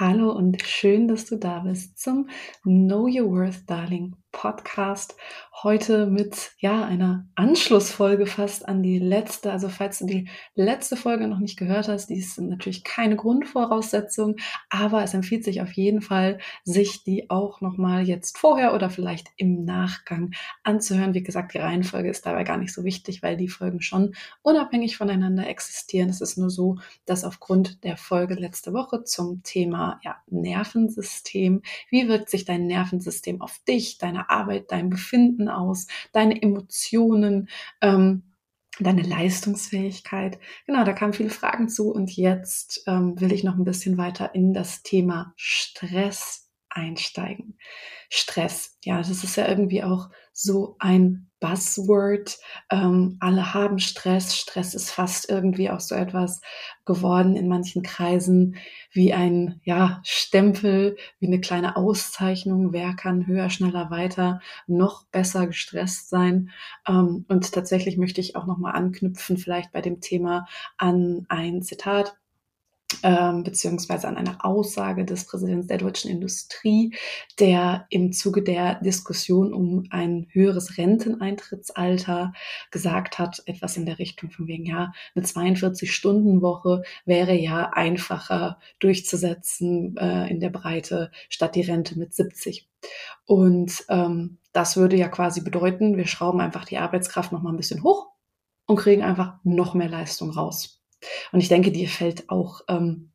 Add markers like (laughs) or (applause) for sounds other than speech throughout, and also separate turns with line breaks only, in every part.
Hallo und schön, dass du da bist zum Know Your Worth Darling Podcast. Heute mit, ja, einer Anschlussfolge fast an die letzte. Also falls du die letzte Folge noch nicht gehört hast, die ist natürlich keine Grundvoraussetzung, aber es empfiehlt sich auf jeden Fall, sich die auch nochmal jetzt vorher oder vielleicht im Nachgang anzuhören. Wie gesagt, die Reihenfolge ist dabei gar nicht so wichtig, weil die Folgen schon unabhängig voneinander existieren. Es ist nur so, dass aufgrund der Folge letzte Woche zum Thema ja, Nervensystem, wie wirkt sich dein Nervensystem auf dich, deine deine Arbeit, dein Befinden aus, deine Emotionen, ähm, deine Leistungsfähigkeit. Genau, da kamen viele Fragen zu und jetzt ähm, will ich noch ein bisschen weiter in das Thema Stress einsteigen. Stress, ja, das ist ja irgendwie auch so ein Buzzword. Ähm, alle haben Stress. Stress ist fast irgendwie auch so etwas geworden in manchen Kreisen wie ein ja, Stempel, wie eine kleine Auszeichnung. Wer kann höher, schneller, weiter, noch besser gestresst sein? Ähm, und tatsächlich möchte ich auch nochmal anknüpfen, vielleicht bei dem Thema an ein Zitat ähm, beziehungsweise an eine Aussage des Präsidenten der deutschen Industrie, der im Zuge der Diskussion um ein höheres Renteneintrittsalter gesagt hat, etwas in der Richtung von wegen, ja, eine 42-Stunden-Woche wäre ja einfacher durchzusetzen äh, in der Breite statt die Rente mit 70. Und ähm, das würde ja quasi bedeuten, wir schrauben einfach die Arbeitskraft noch mal ein bisschen hoch und kriegen einfach noch mehr Leistung raus. Und ich denke, dir fällt auch ähm,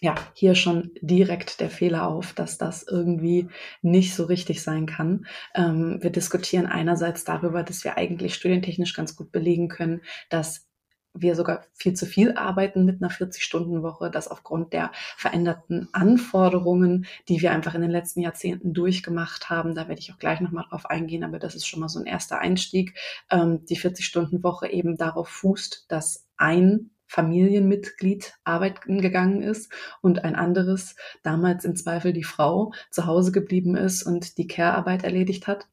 ja hier schon direkt der Fehler auf, dass das irgendwie nicht so richtig sein kann. Ähm, wir diskutieren einerseits darüber, dass wir eigentlich studientechnisch ganz gut belegen können, dass wir sogar viel zu viel arbeiten mit einer 40-Stunden-Woche, dass aufgrund der veränderten Anforderungen, die wir einfach in den letzten Jahrzehnten durchgemacht haben, da werde ich auch gleich nochmal drauf eingehen, aber das ist schon mal so ein erster Einstieg, ähm, die 40-Stunden-Woche eben darauf fußt, dass ein Familienmitglied arbeiten gegangen ist und ein anderes damals im Zweifel die Frau zu Hause geblieben ist und die Care-Arbeit erledigt hat.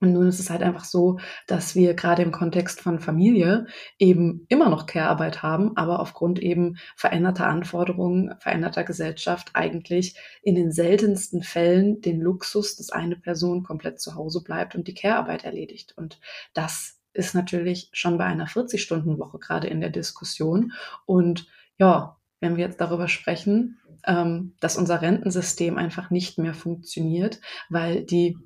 Und nun ist es halt einfach so, dass wir gerade im Kontext von Familie eben immer noch Care-Arbeit haben, aber aufgrund eben veränderter Anforderungen, veränderter Gesellschaft eigentlich in den seltensten Fällen den Luxus, dass eine Person komplett zu Hause bleibt und die Care-Arbeit erledigt. Und das ist natürlich schon bei einer 40-Stunden-Woche gerade in der Diskussion. Und ja, wenn wir jetzt darüber sprechen, ähm, dass unser Rentensystem einfach nicht mehr funktioniert, weil die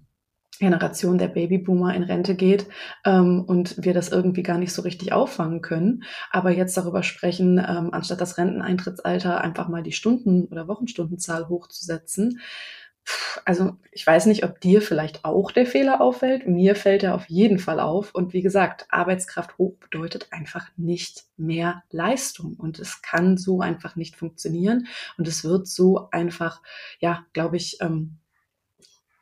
Generation der Babyboomer in Rente geht ähm, und wir das irgendwie gar nicht so richtig auffangen können. Aber jetzt darüber sprechen, ähm, anstatt das Renteneintrittsalter einfach mal die Stunden- oder Wochenstundenzahl hochzusetzen, also ich weiß nicht, ob dir vielleicht auch der Fehler auffällt. Mir fällt er auf jeden Fall auf. Und wie gesagt, Arbeitskraft hoch bedeutet einfach nicht mehr Leistung. Und es kann so einfach nicht funktionieren. Und es wird so einfach, ja, glaube ich, ähm,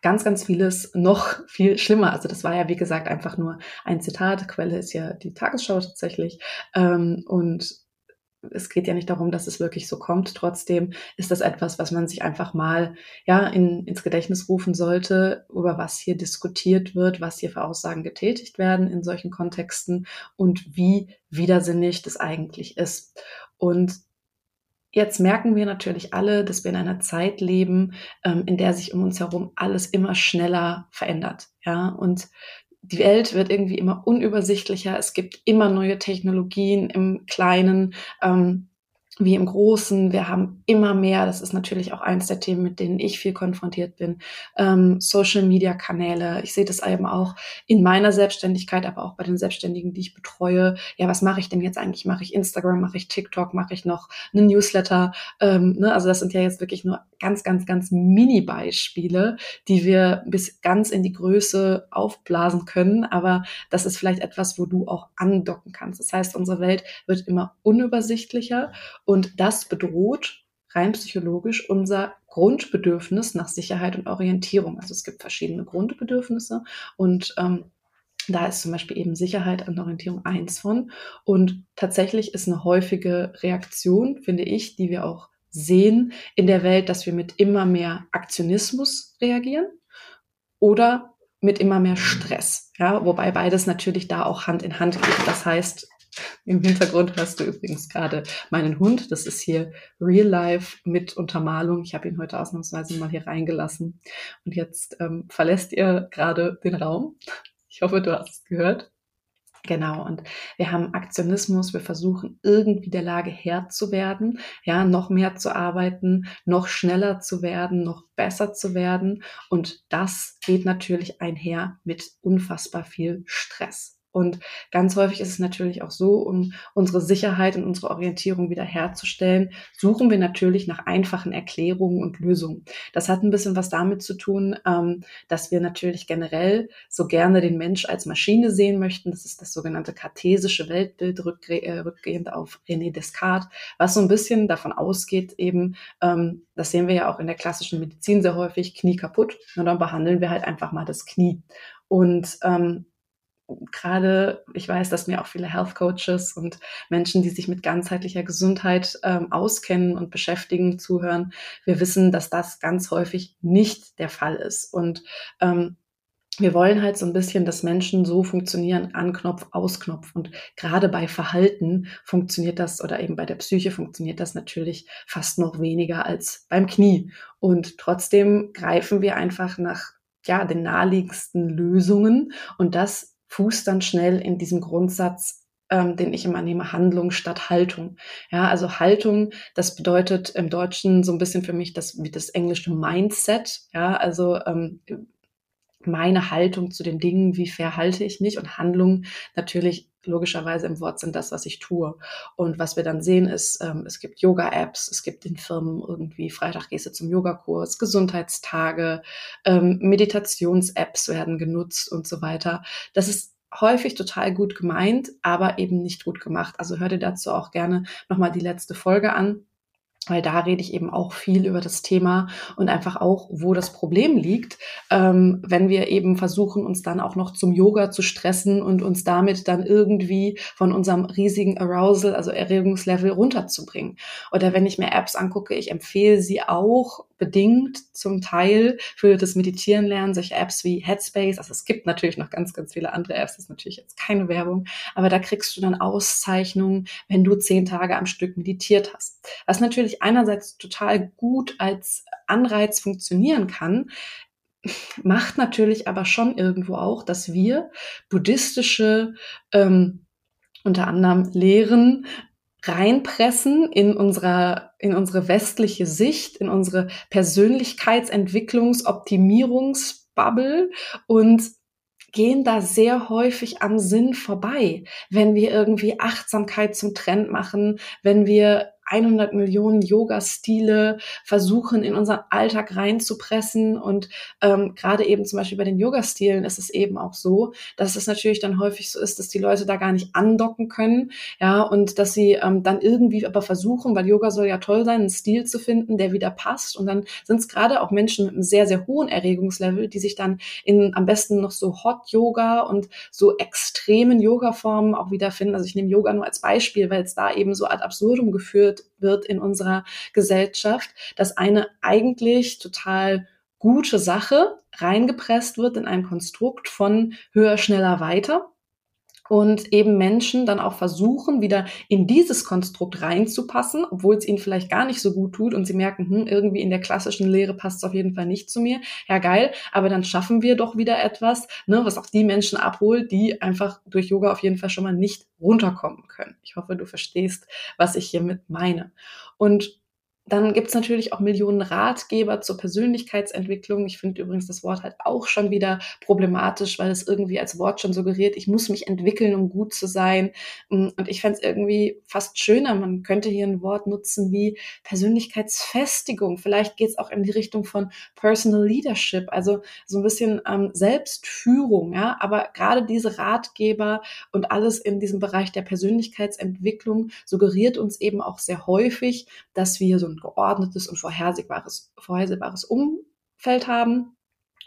ganz, ganz vieles noch viel schlimmer. Also das war ja, wie gesagt, einfach nur ein Zitat. Quelle ist ja die Tagesschau tatsächlich. Ähm, und es geht ja nicht darum, dass es wirklich so kommt. Trotzdem ist das etwas, was man sich einfach mal ja in, ins Gedächtnis rufen sollte, über was hier diskutiert wird, was hier für Aussagen getätigt werden in solchen Kontexten und wie widersinnig das eigentlich ist. Und Jetzt merken wir natürlich alle, dass wir in einer Zeit leben, ähm, in der sich um uns herum alles immer schneller verändert. Ja, und die Welt wird irgendwie immer unübersichtlicher. Es gibt immer neue Technologien im Kleinen. Ähm, wie im Großen. Wir haben immer mehr, das ist natürlich auch eins der Themen, mit denen ich viel konfrontiert bin, ähm, Social-Media-Kanäle. Ich sehe das eben auch in meiner Selbstständigkeit, aber auch bei den Selbstständigen, die ich betreue. Ja, was mache ich denn jetzt eigentlich? Mache ich Instagram, mache ich TikTok, mache ich noch einen Newsletter? Ähm, ne? Also das sind ja jetzt wirklich nur ganz, ganz, ganz Mini-Beispiele, die wir bis ganz in die Größe aufblasen können. Aber das ist vielleicht etwas, wo du auch andocken kannst. Das heißt, unsere Welt wird immer unübersichtlicher und das bedroht rein psychologisch unser Grundbedürfnis nach Sicherheit und Orientierung. Also es gibt verschiedene Grundbedürfnisse und ähm, da ist zum Beispiel eben Sicherheit und Orientierung eins von. Und tatsächlich ist eine häufige Reaktion, finde ich, die wir auch sehen in der Welt, dass wir mit immer mehr Aktionismus reagieren oder mit immer mehr Stress. Ja, wobei beides natürlich da auch Hand in Hand geht. Das heißt, Im Hintergrund hörst du übrigens gerade meinen Hund. Das ist hier Real Life mit Untermalung. Ich habe ihn heute ausnahmsweise mal hier reingelassen. Und jetzt ähm, verlässt ihr gerade den Raum. Ich hoffe, du hast es gehört. Genau, und wir haben Aktionismus, wir versuchen irgendwie der Lage Herr zu werden, ja, noch mehr zu arbeiten, noch schneller zu werden, noch besser zu werden. Und das geht natürlich einher mit unfassbar viel Stress. Und ganz häufig ist es natürlich auch so, um unsere Sicherheit und unsere Orientierung wiederherzustellen, suchen wir natürlich nach einfachen Erklärungen und Lösungen. Das hat ein bisschen was damit zu tun, ähm, dass wir natürlich generell so gerne den Mensch als Maschine sehen möchten. Das ist das sogenannte kartesische Weltbild, äh, rückgehend auf René Descartes, was so ein bisschen davon ausgeht, eben, ähm, das sehen wir ja auch in der klassischen Medizin sehr häufig, Knie kaputt. Und dann behandeln wir halt einfach mal das Knie. Und ähm, gerade, ich weiß, dass mir auch viele Health Coaches und Menschen, die sich mit ganzheitlicher Gesundheit ähm, auskennen und beschäftigen, zuhören. Wir wissen, dass das ganz häufig nicht der Fall ist. Und ähm, wir wollen halt so ein bisschen, dass Menschen so funktionieren, Anknopf, Ausknopf. Und gerade bei Verhalten funktioniert das oder eben bei der Psyche funktioniert das natürlich fast noch weniger als beim Knie. Und trotzdem greifen wir einfach nach ja, den naheliegendsten Lösungen. Und das fußt dann schnell in diesem Grundsatz, ähm, den ich immer nehme, Handlung statt Haltung. Ja, also Haltung, das bedeutet im Deutschen so ein bisschen für mich das wie das englische Mindset. Ja, also ähm, meine Haltung zu den Dingen, wie verhalte ich mich und Handlung natürlich logischerweise im Wort sind das, was ich tue. Und was wir dann sehen ist, ähm, es gibt Yoga-Apps, es gibt in Firmen irgendwie Freitag gehst du zum Yogakurs, Gesundheitstage, ähm, Meditations-Apps werden genutzt und so weiter. Das ist häufig total gut gemeint, aber eben nicht gut gemacht. Also hör dir dazu auch gerne nochmal die letzte Folge an weil da rede ich eben auch viel über das Thema und einfach auch, wo das Problem liegt, ähm, wenn wir eben versuchen, uns dann auch noch zum Yoga zu stressen und uns damit dann irgendwie von unserem riesigen Arousal, also Erregungslevel runterzubringen. Oder wenn ich mir Apps angucke, ich empfehle sie auch bedingt zum Teil für das Meditieren lernen, solche Apps wie Headspace. Also es gibt natürlich noch ganz, ganz viele andere Apps, das ist natürlich jetzt keine Werbung, aber da kriegst du dann Auszeichnungen, wenn du zehn Tage am Stück meditiert hast. Was natürlich einerseits total gut als Anreiz funktionieren kann, macht natürlich aber schon irgendwo auch, dass wir buddhistische ähm, unter anderem Lehren reinpressen in unserer, in unsere westliche Sicht, in unsere Persönlichkeitsentwicklungs-, Optimierungsbubble und gehen da sehr häufig am Sinn vorbei, wenn wir irgendwie Achtsamkeit zum Trend machen, wenn wir 100 Millionen Yoga-Stile versuchen, in unseren Alltag reinzupressen. Und ähm, gerade eben zum Beispiel bei den Yoga-Stilen ist es eben auch so, dass es natürlich dann häufig so ist, dass die Leute da gar nicht andocken können. Ja, und dass sie ähm, dann irgendwie aber versuchen, weil Yoga soll ja toll sein, einen Stil zu finden, der wieder passt. Und dann sind es gerade auch Menschen mit einem sehr, sehr hohen Erregungslevel, die sich dann in am besten noch so Hot-Yoga und so extremen Yoga-Formen auch wiederfinden. Also ich nehme Yoga nur als Beispiel, weil es da eben so ad absurdum geführt behandelt wird in unserer Gesellschaft, dass eine eigentlich total gute Sache reingepresst wird in ein Konstrukt von höher, schneller, weiter und eben Menschen dann auch versuchen, wieder in dieses Konstrukt reinzupassen, obwohl es ihnen vielleicht gar nicht so gut tut und sie merken, hm, irgendwie in der klassischen Lehre passt es auf jeden Fall nicht zu mir. Ja, geil, aber dann schaffen wir doch wieder etwas, ne, was auch die Menschen abholt, die einfach durch Yoga auf jeden Fall schon mal nicht runterkommen können. Ich hoffe, du verstehst, was ich hiermit meine. Und dann gibt's natürlich auch Millionen Ratgeber zur Persönlichkeitsentwicklung. Ich finde übrigens das Wort halt auch schon wieder problematisch, weil es irgendwie als Wort schon suggeriert, ich muss mich entwickeln, um gut zu sein. Mm, und ich fände es irgendwie fast schöner, man könnte hier ein Wort nutzen wie Persönlichkeitsfestigung. Vielleicht geht's auch in die Richtung von Personal Leadership, also so ein bisschen ähm, Selbstführung. Ja? Aber gerade diese Ratgeber und alles in diesem Bereich der Persönlichkeitsentwicklung suggeriert uns eben auch sehr häufig, dass wir so ein geordnetes und vorhersehbares, vorhersehbares Umfeld haben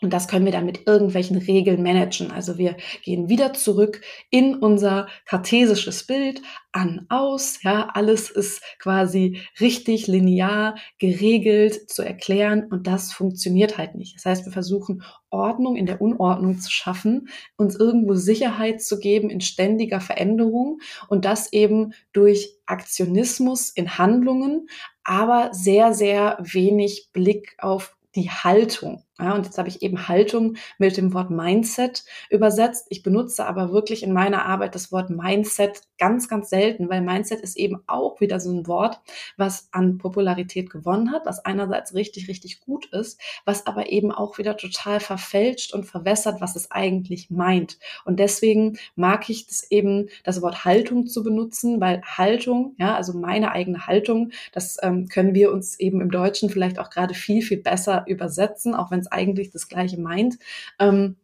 Und das können wir dann mit irgendwelchen Regeln managen. Also wir gehen wieder zurück in unser kartesisches Bild, an, aus, ja, alles ist quasi richtig linear geregelt zu erklären und das funktioniert halt nicht. Das heißt, wir versuchen Ordnung in der Unordnung zu schaffen, uns irgendwo Sicherheit zu geben in ständiger Veränderung und das eben durch Aktionismus in Handlungen, aber sehr, sehr wenig Blick auf die Haltung. Ja, und jetzt habe ich eben Haltung mit dem Wort Mindset übersetzt. Ich benutze aber wirklich in meiner Arbeit das Wort Mindset ganz, ganz selten, weil Mindset ist eben auch wieder so ein Wort, was an Popularität gewonnen hat, was einerseits richtig, richtig gut ist, was aber eben auch wieder total verfälscht und verwässert, was es eigentlich meint. Und deswegen mag ich das eben, das Wort Haltung zu benutzen, weil Haltung, ja, also meine eigene Haltung, das ähm, können wir uns eben im Deutschen vielleicht auch gerade viel, viel besser übersetzen, auch wenn es eigentlich das Gleiche meint. Ähm,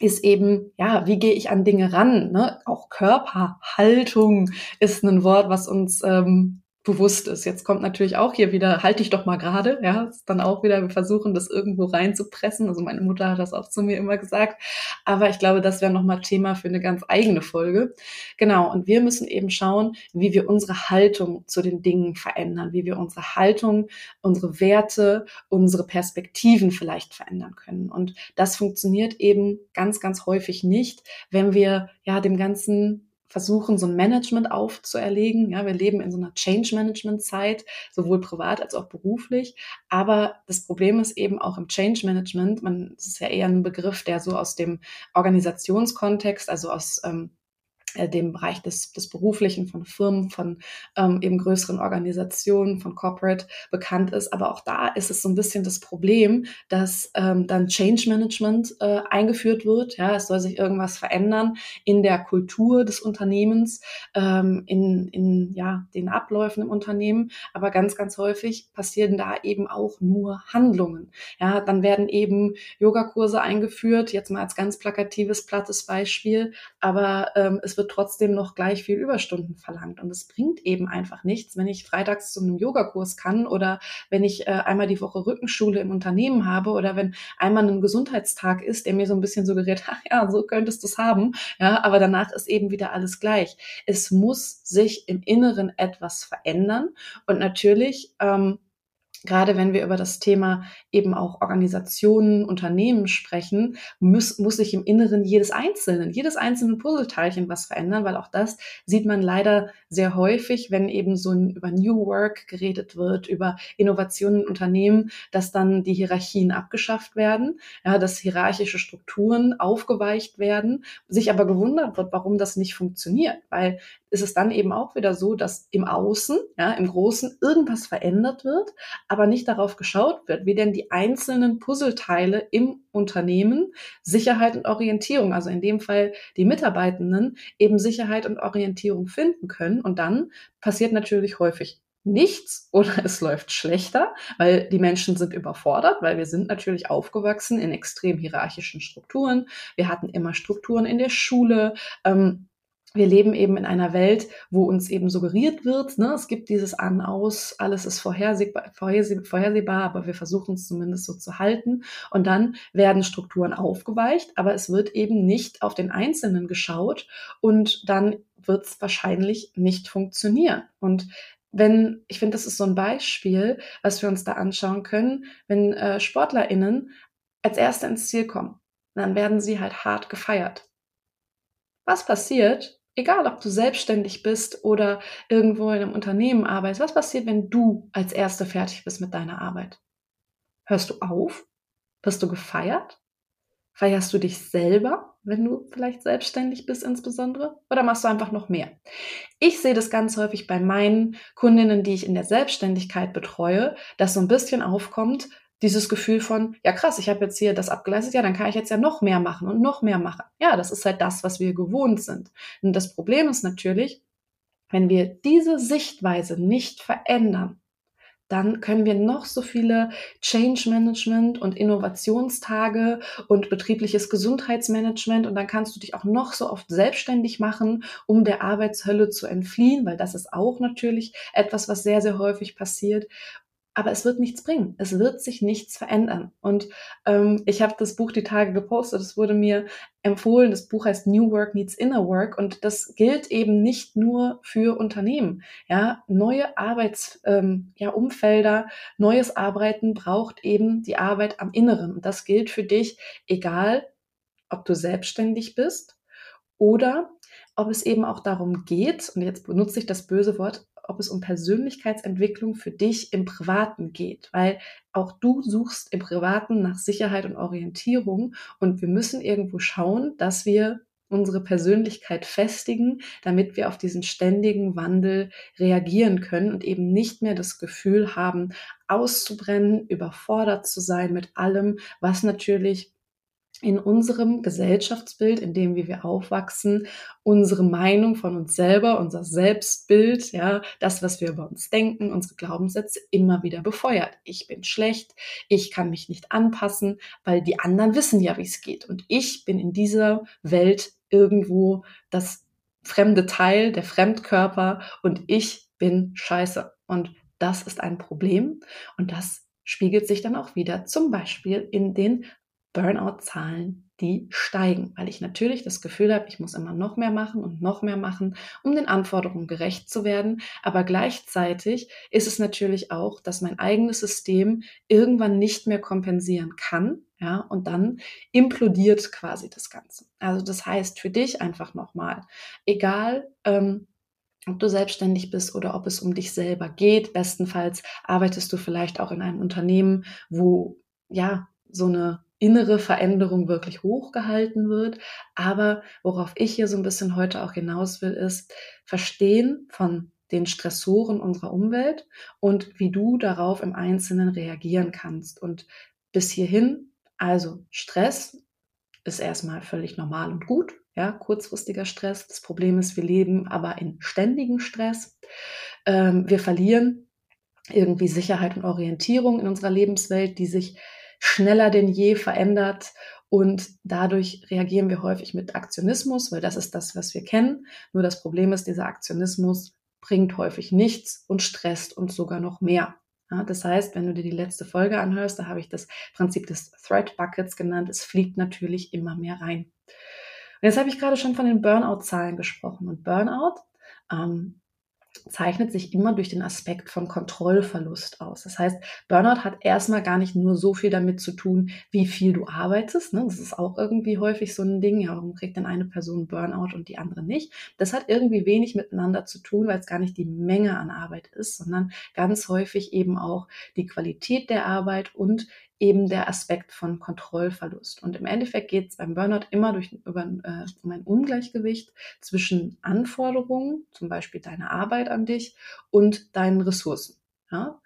ist eben, ja, wie gehe ich an Dinge ran? Ne? Auch Körperhaltung ist ein Wort, was uns ähm, bewusst ist. Jetzt kommt natürlich auch hier wieder, halte ich doch mal gerade, ja, ist dann auch wieder, wir versuchen das irgendwo reinzupressen. Also meine Mutter hat das auch zu mir immer gesagt. Aber ich glaube, das wäre nochmal Thema für eine ganz eigene Folge. Genau. Und wir müssen eben schauen, wie wir unsere Haltung zu den Dingen verändern, wie wir unsere Haltung, unsere Werte, unsere Perspektiven vielleicht verändern können. Und das funktioniert eben ganz, ganz häufig nicht, wenn wir ja dem ganzen versuchen, so ein Management aufzuerlegen. Ja, wir leben in so einer Change-Management-Zeit, sowohl privat als auch beruflich. Aber das Problem ist eben auch im Change-Management, man, das ist ja eher ein Begriff, der so aus dem Organisationskontext, also aus ähm, äh, dem Bereich des, des Beruflichen, von Firmen, von ähm, eben größeren Organisationen, von Corporate bekannt ist. Aber auch da ist es so ein bisschen das Problem, dass ähm, dann Change Management äh, eingeführt wird. Ja, es soll sich irgendwas verändern in der Kultur des Unternehmens, ähm, in, in ja, den Abläufen im Unternehmen. Aber ganz, ganz häufig passieren da eben auch nur Handlungen. Ja, dann werden eben Yogakurse eingeführt, jetzt mal als ganz plakatives, plattes Beispiel. Aber ähm, es wird wird trotzdem noch gleich viel Überstunden verlangt. Und es bringt eben einfach nichts, wenn ich freitags zu einem Yogakurs kann oder wenn ich äh, einmal die Woche Rückenschule im Unternehmen habe oder wenn einmal ein Gesundheitstag ist, der mir so ein bisschen suggeriert, (laughs) ach ja, so könntest du es haben. Ja, aber danach ist eben wieder alles gleich. Es muss sich im Inneren etwas verändern. Und natürlich, ähm, gerade wenn wir über das Thema eben auch Organisationen, Unternehmen sprechen, muss, muss sich im Inneren jedes einzelne, jedes einzelne Puzzleteilchen was verändern, weil auch das sieht man leider sehr häufig, wenn eben so über New Work geredet wird, über Innovationen in Unternehmen, dass dann die Hierarchien abgeschafft werden, ja, dass hierarchische Strukturen aufgeweicht werden, sich aber gewundert wird, warum das nicht funktioniert, weil ist es dann eben auch wieder so, dass im Außen, ja, im Großen irgendwas verändert wird, aber nicht darauf geschaut wird, wie denn die einzelnen Puzzleteile im Unternehmen Sicherheit und Orientierung, also in dem Fall die Mitarbeitenden, eben Sicherheit und Orientierung finden können. Und dann passiert natürlich häufig nichts oder (laughs) es läuft schlechter, weil die Menschen sind überfordert, weil wir sind natürlich aufgewachsen in extrem hierarchischen Strukturen. Wir hatten immer Strukturen in der Schule. Ähm, wir leben eben in einer Welt, wo uns eben suggeriert wird, ne, es gibt dieses An, Aus, alles ist vorhersehbar, vorhersehbar, aber wir versuchen es zumindest so zu halten. Und dann werden Strukturen aufgeweicht, aber es wird eben nicht auf den Einzelnen geschaut und dann wird es wahrscheinlich nicht funktionieren. Und wenn, ich finde, das ist so ein Beispiel, was wir uns da anschauen können, wenn äh, SportlerInnen als Erste ins Ziel kommen, dann werden sie halt hart gefeiert. Was passiert, egal ob du selbstständig bist oder irgendwo in einem Unternehmen arbeitest, was passiert, wenn du als Erste fertig bist mit deiner Arbeit? Hörst du auf? Wirst du gefeiert? Feierst du dich selber, wenn du vielleicht selbstständig bist insbesondere? Oder machst du einfach noch mehr? Ich sehe das ganz häufig bei meinen Kundinnen, die ich in der Selbstständigkeit betreue, dass so ein bisschen aufkommt, dieses Gefühl von, ja krass, ich habe jetzt hier das abgeleistet, ja, dann kann ich jetzt ja noch mehr machen und noch mehr machen. Ja, das ist halt das, was wir gewohnt sind. Und das Problem ist natürlich, wenn wir diese Sichtweise nicht verändern, dann können wir noch so viele Change Management und Innovationstage und betriebliches Gesundheitsmanagement und dann kannst du dich auch noch so oft selbstständig machen, um der Arbeitshölle zu entfliehen, weil das ist auch natürlich etwas, was sehr, sehr häufig passiert. Aber es wird nichts bringen. Es wird sich nichts verändern. Und ähm, ich habe das Buch die Tage gepostet. Es wurde mir empfohlen. Das Buch heißt New Work Needs Inner Work und das gilt eben nicht nur für Unternehmen. Ja, neue Arbeitsumfelder, ja, Umfelder, neues Arbeiten braucht eben die Arbeit am Inneren. Und das gilt für dich, egal ob du selbstständig bist oder ob es eben auch darum geht, und jetzt benutze ich das böse Wort, ob es um Persönlichkeitsentwicklung für dich im Privaten geht, weil auch du suchst im Privaten nach Sicherheit und Orientierung und wir müssen irgendwo schauen, dass wir unsere Persönlichkeit festigen, damit wir auf diesen ständigen Wandel reagieren können und eben nicht mehr das Gefühl haben, auszubrennen, überfordert zu sein mit allem, was natürlich in unserem Gesellschaftsbild, in dem wir aufwachsen, unsere Meinung von uns selber, unser Selbstbild, ja, das, was wir über uns denken, unsere Glaubenssätze immer wieder befeuert. Ich bin schlecht, ich kann mich nicht anpassen, weil die anderen wissen ja, wie es geht. Und ich bin in dieser Welt irgendwo das fremde Teil, der Fremdkörper und ich bin scheiße. Und das ist ein Problem und das spiegelt sich dann auch wieder zum Beispiel in den Burnout-Zahlen, die steigen, weil ich natürlich das Gefühl habe, ich muss immer noch mehr machen und noch mehr machen, um den Anforderungen gerecht zu werden. Aber gleichzeitig ist es natürlich auch, dass mein eigenes System irgendwann nicht mehr kompensieren kann. Ja, und dann implodiert quasi das Ganze. Also das heißt für dich einfach nochmal, egal, ähm, ob du selbstständig bist oder ob es um dich selber geht. Bestenfalls arbeitest du vielleicht auch in einem Unternehmen, wo ja so eine innere Veränderung wirklich hochgehalten wird. Aber worauf ich hier so ein bisschen heute auch hinaus will, ist Verstehen von den Stressoren unserer Umwelt und wie du darauf im Einzelnen reagieren kannst. Und bis hierhin, also Stress ist erstmal völlig normal und gut. Ja, kurzfristiger Stress. Das Problem ist, wir leben aber in ständigem Stress. Ähm, wir verlieren irgendwie Sicherheit und Orientierung in unserer Lebenswelt, die sich schneller denn je verändert und dadurch reagieren wir häufig mit Aktionismus, weil das ist das, was wir kennen. Nur das Problem ist, dieser Aktionismus bringt häufig nichts und stresst uns sogar noch mehr. Ja, das heißt, wenn du dir die letzte Folge anhörst, da habe ich das Prinzip des Threat Buckets genannt. Es fliegt natürlich immer mehr rein. Und jetzt habe ich gerade schon von den Burnout-Zahlen gesprochen. Und Burnout ähm, zeichnet sich immer durch den Aspekt von Kontrollverlust aus. Das heißt, Burnout hat erstmal gar nicht nur so viel damit zu tun, wie viel du arbeitest. Ne? Das ist auch irgendwie häufig so ein Ding. Ja, warum kriegt denn eine Person Burnout und die andere nicht? Das hat irgendwie wenig miteinander zu tun, weil es gar nicht die Menge an Arbeit ist, sondern ganz häufig eben auch die Qualität der Arbeit und eben der Aspekt von Kontrollverlust. Und im Endeffekt geht es beim Burnout immer durch, über, äh, um ein Ungleichgewicht zwischen Anforderungen, zum Beispiel deine Arbeit an dich, und deinen Ressourcen. Ja?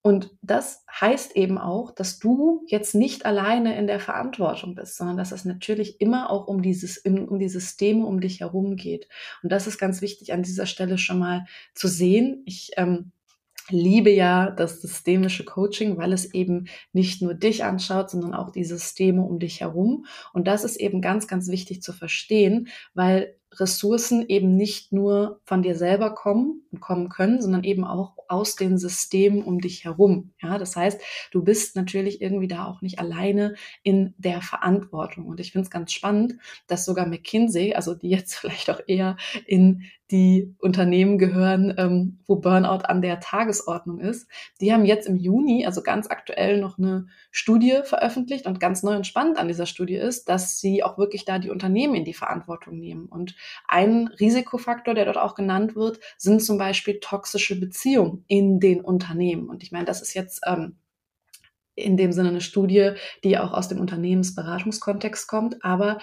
Und das heißt eben auch, dass du jetzt nicht alleine in der Verantwortung bist, sondern dass es natürlich immer auch um dieses, um die Systeme um dich herum geht. Und das ist ganz wichtig an dieser Stelle schon mal zu sehen. Ich ähm, liebe ja das systemische Coaching, weil es eben nicht nur dich anschaut, sondern auch die Systeme um dich herum. Und das ist eben ganz, ganz wichtig zu verstehen, weil Ressourcen eben nicht nur von dir selber kommen und kommen können, sondern eben auch aus den Systemen um dich herum. Ja, das heißt, du bist natürlich irgendwie da auch nicht alleine in der Verantwortung. Und ich finde es ganz spannend, dass sogar McKinsey, also die jetzt (laughs) vielleicht auch eher in die Unternehmen gehören, ähm, wo Burnout an der Tagesordnung ist, die haben jetzt im Juni, also ganz aktuell, noch eine Studie veröffentlicht und ganz neu und spannend an dieser Studie ist, dass sie auch wirklich da die Unternehmen in die Verantwortung nehmen. Und ein Risikofaktor, der dort auch genannt wird, sind zum Beispiel toxische Beziehungen in den Unternehmen. Und ich meine, das ist jetzt ähm, in dem Sinne eine Studie, die auch aus dem Unternehmensberatungskontext kommt, aber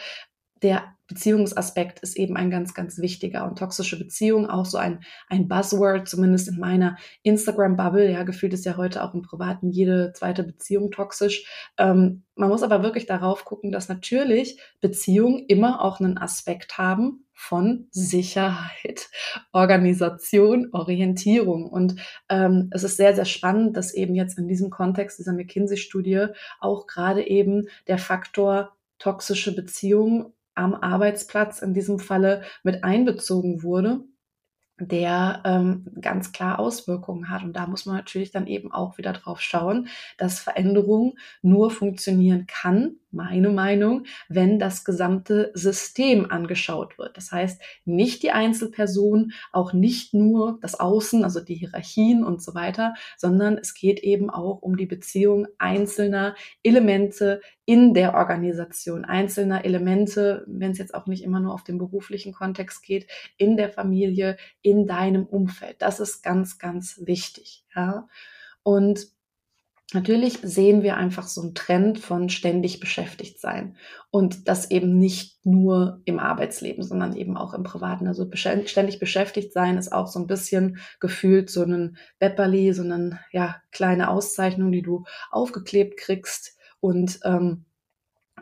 der Beziehungsaspekt ist eben ein ganz, ganz wichtiger und toxische Beziehung auch so ein, ein Buzzword, zumindest in meiner Instagram-Bubble. Ja, gefühlt ist ja heute auch im Privaten jede zweite Beziehung toxisch. Ähm, man muss aber wirklich darauf gucken, dass natürlich Beziehungen immer auch einen Aspekt haben von Sicherheit, Organisation, Orientierung. Und ähm, es ist sehr, sehr spannend, dass eben jetzt in diesem Kontext dieser McKinsey-Studie auch gerade eben der Faktor toxische Beziehungen am Arbeitsplatz in diesem Falle mit einbezogen wurde. Der ähm, ganz klar Auswirkungen hat. Und da muss man natürlich dann eben auch wieder drauf schauen, dass Veränderung nur funktionieren kann, meine Meinung, wenn das gesamte System angeschaut wird. Das heißt, nicht die Einzelperson, auch nicht nur das Außen, also die Hierarchien und so weiter, sondern es geht eben auch um die Beziehung einzelner Elemente in der Organisation, einzelner Elemente, wenn es jetzt auch nicht immer nur auf den beruflichen Kontext geht, in der Familie, in deinem Umfeld. Das ist ganz, ganz wichtig. Ja. Und Natürlich sehen wir einfach so einen Trend von ständig beschäftigt sein und das eben nicht nur im Arbeitsleben, sondern eben auch im Privaten. Also ständig beschäftigt sein ist auch so ein bisschen gefühlt so ein Bepperli, so eine ja, kleine Auszeichnung, die du aufgeklebt kriegst und ähm,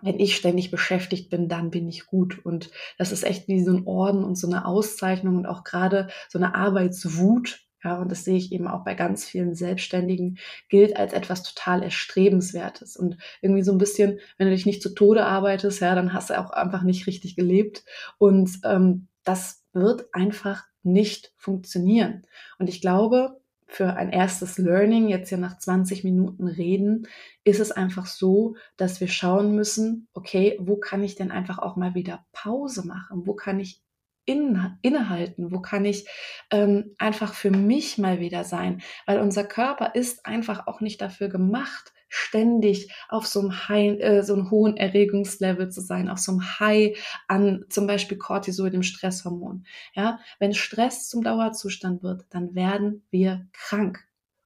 wenn ich ständig beschäftigt bin, dann bin ich gut. Und das ist echt wie so ein Orden und so eine Auszeichnung und auch gerade so eine Arbeitswut, ja, und das sehe ich eben auch bei ganz vielen Selbstständigen, gilt als etwas total Erstrebenswertes. Und irgendwie so ein bisschen, wenn du dich nicht zu Tode arbeitest, ja, dann hast du auch einfach nicht richtig gelebt. Und ähm, das wird einfach nicht funktionieren. Und ich glaube, für ein erstes Learning, jetzt ja nach 20 Minuten reden, ist es einfach so, dass wir schauen müssen, okay, wo kann ich denn einfach auch mal wieder Pause machen? Wo kann ich in, innehalten? Wo kann ich ähm, einfach für mich mal wieder sein? Weil unser Körper ist einfach auch nicht dafür gemacht, ständig auf so einem, High, äh, so einem hohen Erregungslevel zu sein, auf so einem High an zum Beispiel Cortisol, dem Stresshormon. Ja, wenn Stress zum Dauerzustand wird, dann werden wir krank.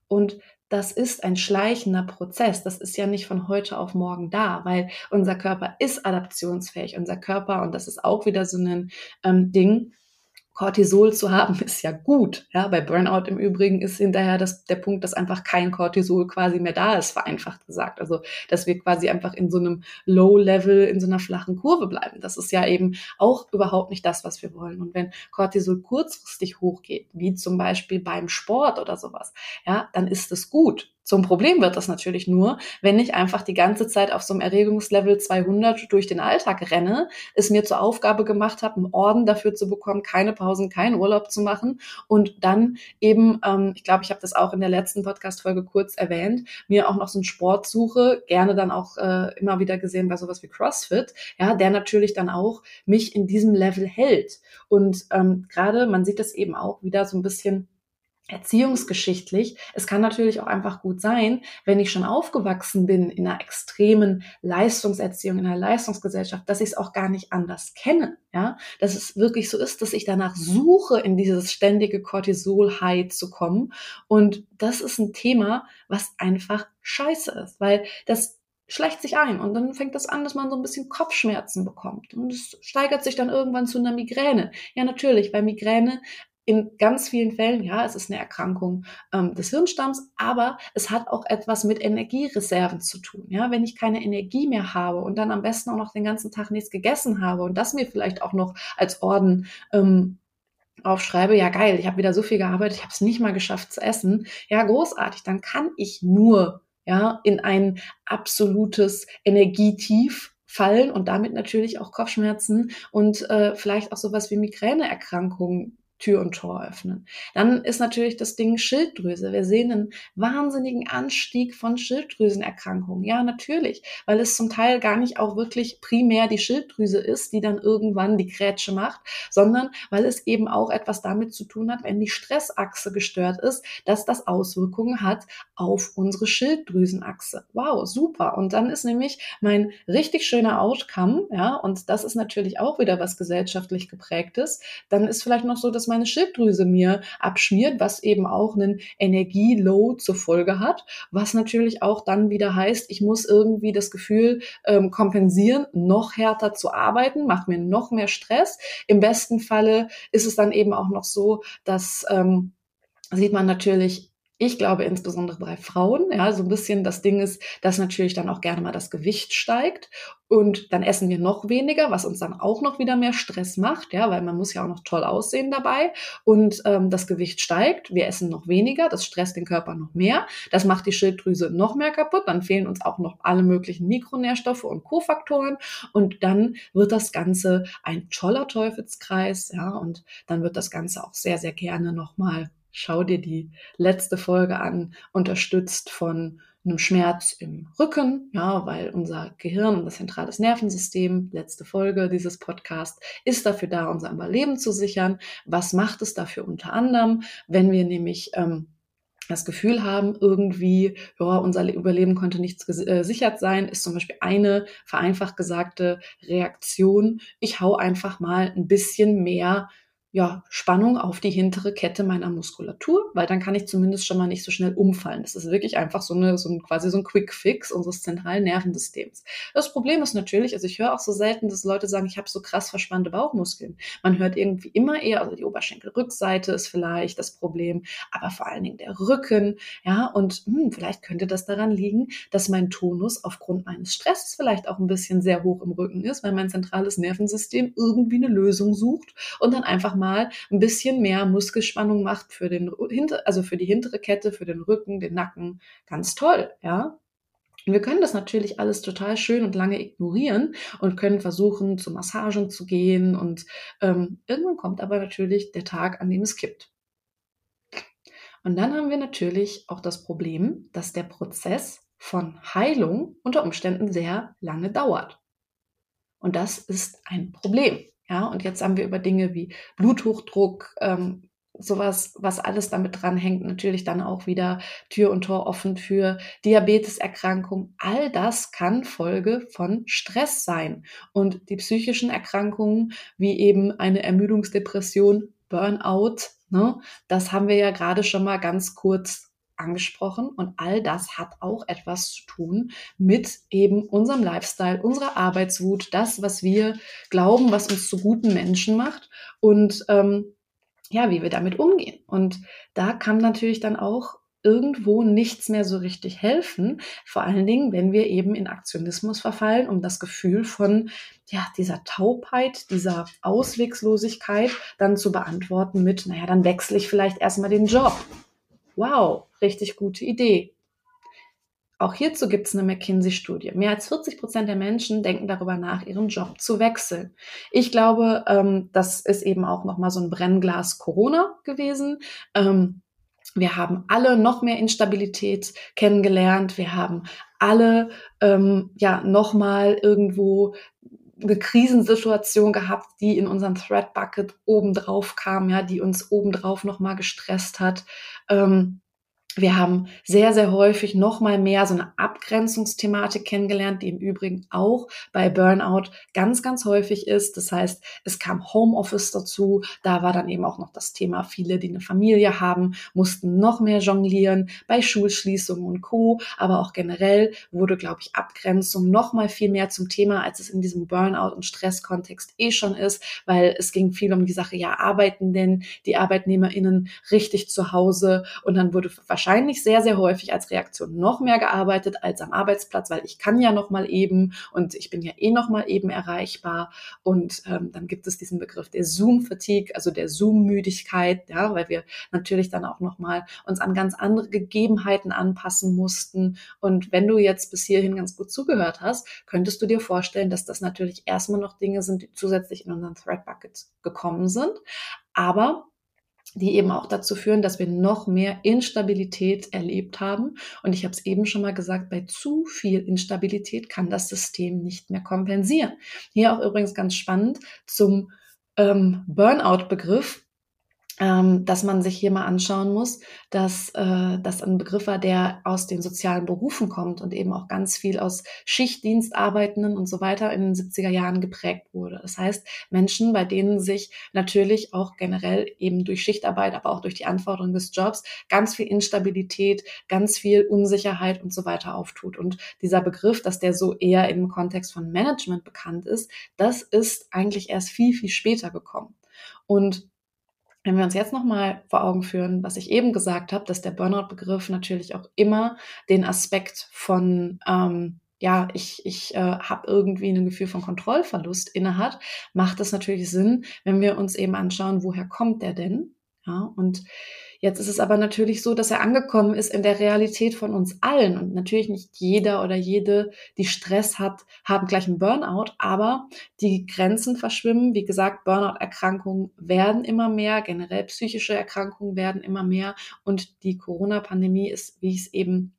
Und das ist ein schleichender Prozess. Das ist ja nicht von heute auf morgen da, weil unser Körper ist adaptionsfähig. Unser Körper, und das ist auch wieder so ein ähm, Ding, Cortisol zu haben, (laughs) ist ja gut. Ja, bei Burnout im Übrigen ist hinterher das, der Punkt, dass einfach kein Cortisol quasi mehr da ist, vereinfacht gesagt. Also, dass wir quasi einfach in so einem Low-Level, in so einer flachen Kurve bleiben. Das ist ja eben auch überhaupt nicht das, was wir wollen. Und wenn Cortisol kurzfristig hochgeht, wie zum Beispiel beim Sport oder sowas, ja, dann ist es gut. Zum Problem wird das natürlich nur, wenn ich einfach die ganze Zeit auf so einem Erregungslevel 200 durch den Alltag renne, es mir zur Aufgabe gemacht habe, einen Orden dafür zu bekommen, keine Pausen, keinen Urlaub zu machen und dann eben, ähm, ich glaube, ich habe das auch in der letzten Podcast-Folge kurz erwähnt, mir auch noch so einen Sport suche, gerne dann auch äh, immer wieder gesehen bei sowas wie CrossFit, ja, der natürlich dann auch mich in diesem Level hält. Und ähm, gerade, man sieht das eben auch wieder so ein bisschen erziehungsgeschichtlich. Es kann natürlich auch einfach gut sein, wenn ich schon aufgewachsen bin in einer extremen Leistungserziehung, in einer Leistungsgesellschaft, dass ich es auch gar nicht anders kenne. Ja, dass es wirklich so ist, dass ich danach suche, in dieses ständige Cortisol-High zu kommen. Und das ist ein Thema, was einfach scheiße ist, weil das schleicht sich ein und dann fängt das an, dass man so ein bisschen Kopfschmerzen bekommt und es steigert sich dann irgendwann zu einer Migräne. Ja, natürlich, bei Migräne in ganz vielen Fällen, ja, es ist eine Erkrankung ähm, des Hirnstamms, aber es hat auch etwas mit Energiereserven zu tun. Ja, wenn ich keine Energie mehr habe und dann am besten auch noch den ganzen Tag nichts gegessen habe und das mir vielleicht auch noch als Orden ähm, aufschreibe, ja geil, ich habe wieder so viel gearbeitet, ich habe es nicht mal geschafft zu essen. Ja, großartig, dann kann ich nur ja in ein absolutes Energietief fallen und damit natürlich auch Kopfschmerzen und äh, vielleicht auch sowas wie Migräneerkrankungen Tür und Tor öffnen. Dann ist natürlich das Ding Schilddrüse. Wir sehen einen wahnsinnigen Anstieg von Schilddrüsenerkrankungen. Ja, natürlich, weil es zum Teil gar nicht auch wirklich primär die Schilddrüse ist, die dann irgendwann die Grätsche macht, sondern weil es eben auch etwas damit zu tun hat, wenn die Stressachse gestört ist, dass das Auswirkungen hat auf unsere Schilddrüsenachse. Wow, super. Und dann ist nämlich mein richtig schöner Outcome, ja, und das ist natürlich auch wieder was gesellschaftlich geprägtes, dann ist vielleicht noch so, dass meine Schilddrüse mir abschmiert, was eben auch einen Energieload zur Folge hat, was natürlich auch dann wieder heißt, ich muss irgendwie das Gefühl ähm, kompensieren, noch härter zu arbeiten, macht mir noch mehr Stress. Im besten Falle ist es dann eben auch noch so, dass ähm, sieht man natürlich Ich glaube insbesondere bei Frauen, ja, so ein bisschen das Ding ist, dass natürlich dann auch gerne mal das Gewicht steigt und dann essen wir noch weniger, was uns dann auch noch wieder mehr Stress macht, ja, weil man muss ja auch noch toll aussehen dabei und ähm, das Gewicht steigt, wir essen noch weniger, das stresst den Körper noch mehr, das macht die Schilddrüse noch mehr kaputt, dann fehlen uns auch noch alle möglichen Mikronährstoffe und Kofaktoren und dann wird das Ganze ein toller Teufelskreis, ja, und dann wird das Ganze auch sehr, sehr gerne nochmal schau dir die letzte Folge an, unterstützt von einem Schmerz im Rücken, ja, weil unser Gehirn das zentrales Nervensystem, letzte Folge dieses Podcasts, ist dafür da, unser Überleben zu sichern. Was macht es dafür unter anderem, wenn wir nämlich ähm, das Gefühl haben, irgendwie, ja, unser Überleben konnte nicht gesichert äh, sein, ist zum Beispiel eine vereinfacht gesagte Reaktion. Ich hau einfach mal ein bisschen mehr ja, Spannung auf die hintere Kette meiner Muskulatur, weil dann kann ich zumindest schon mal nicht so schnell umfallen. Das ist wirklich einfach so eine, so ein, quasi so ein Quick Fix unseres zentralen Nervensystems. Das Problem ist natürlich, also ich höre auch so selten, dass Leute sagen, ich habe so krass verspannte Bauchmuskeln. Man hört irgendwie immer eher, also die Oberschenkelrückseite ist vielleicht das Problem, aber vor allen Dingen der Rücken, ja, und hm, vielleicht könnte das daran liegen, dass mein Tonus aufgrund meines Stresses vielleicht auch ein bisschen sehr hoch im Rücken ist, weil mein zentrales Nervensystem irgendwie eine Lösung sucht und dann einfach mal ein bisschen mehr Muskelspannung macht für den also für die hintere Kette, für den Rücken, den Nacken. Ganz toll, ja. wir können das natürlich alles total schön und lange ignorieren und können versuchen, zu Massagen zu gehen. Und ähm, irgendwann kommt aber natürlich der Tag, an dem es kippt. Und dann haben wir natürlich auch das Problem, dass der Prozess von Heilung unter Umständen sehr lange dauert. Und das ist ein Problem. Ja, und jetzt haben wir über Dinge wie Bluthochdruck, ähm, sowas, was alles damit dranhängt, natürlich dann auch wieder Tür und Tor offen für Diabeteserkrankungen. All das kann Folge von Stress sein. Und die psychischen Erkrankungen, wie eben eine Ermüdungsdepression, Burnout, ne, das haben wir ja gerade schon mal ganz kurz angesprochen und all das hat auch etwas zu tun mit eben unserem Lifestyle, unserer Arbeitswut, das, was wir glauben, was uns zu guten Menschen macht und ähm, ja, wie wir damit umgehen. Und da kann natürlich dann auch irgendwo nichts mehr so richtig helfen. Vor allen Dingen, wenn wir eben in Aktionismus verfallen, um das Gefühl von ja, dieser Taubheit, dieser Auswegslosigkeit dann zu beantworten mit, naja, dann wechsle ich vielleicht erstmal den Job. Wow, richtig gute Idee. Auch hierzu gibt es eine McKinsey-Studie. Mehr als 40 Prozent der Menschen denken darüber nach, ihren Job zu wechseln. Ich glaube, ähm, das ist eben auch nochmal so ein Brennglas Corona gewesen. Ähm, wir haben alle noch mehr Instabilität kennengelernt. Wir haben alle ähm, ja nochmal irgendwo eine Krisensituation gehabt, die in unseren Thread Bucket obendrauf kam, ja, die uns obendrauf nochmal gestresst hat. Ähm, wir haben sehr, sehr häufig noch mal mehr so eine Abgrenzungsthematik kennengelernt, die im Übrigen auch bei Burnout ganz, ganz häufig ist. Das heißt, es kam Homeoffice dazu. Da war dann eben auch noch das Thema, viele, die eine Familie haben, mussten noch mehr jonglieren bei Schulschließungen und Co. Aber auch generell wurde, glaube ich, Abgrenzung noch mal viel mehr zum Thema, als es in diesem Burnout- und Stresskontext eh schon ist, weil es ging viel um die Sache, ja, arbeiten denn die ArbeitnehmerInnen richtig zu Hause? Und dann wurde wahrscheinlich sehr, sehr häufig als Reaktion noch mehr gearbeitet als am Arbeitsplatz, weil ich kann ja noch mal eben und ich bin ja eh noch mal eben erreichbar. Und ähm, dann gibt es diesen Begriff der Zoom-Fatigue, also der Zoom-Müdigkeit, ja, weil wir natürlich dann auch noch mal uns an ganz andere Gegebenheiten anpassen mussten. Und wenn du jetzt bis hierhin ganz gut zugehört hast, könntest du dir vorstellen, dass das natürlich erstmal noch Dinge sind, die zusätzlich in unseren Thread Bucket gekommen sind. Aber die eben auch dazu führen, dass wir noch mehr Instabilität erlebt haben. Und ich habe es eben schon mal gesagt, bei zu viel Instabilität kann das System nicht mehr kompensieren. Hier auch übrigens ganz spannend zum ähm, Burnout-Begriff ähm, dass man sich hier mal anschauen muss, dass äh, das ein Begriff war, der aus den sozialen Berufen kommt und eben auch ganz viel aus Schichtdienstarbeitenden und so weiter in den 70er Jahren geprägt wurde. Das heißt, Menschen, bei denen sich natürlich auch generell eben durch Schichtarbeit, aber auch durch die Anforderungen des Jobs ganz viel Instabilität, ganz viel Unsicherheit und so weiter auftut. Und dieser Begriff, dass der so eher im Kontext von Management bekannt ist, das ist eigentlich erst viel, viel später gekommen. Und wenn wir uns jetzt nochmal vor Augen führen, was ich eben gesagt habe, dass der Burnout-Begriff natürlich auch immer den Aspekt von, ähm, ja, ich, ich äh, habe irgendwie ein Gefühl von Kontrollverlust innehat, macht es natürlich Sinn, wenn wir uns eben anschauen, woher kommt der denn? Ja, und Jetzt ist es aber natürlich so, dass er angekommen ist in der Realität von uns allen. Und natürlich nicht jeder oder jede, die Stress hat, haben gleich einen Burnout, aber die Grenzen verschwimmen. Wie gesagt, Burnout-Erkrankungen werden immer mehr, generell psychische Erkrankungen werden immer mehr. Und die Corona-Pandemie ist, wie ich es eben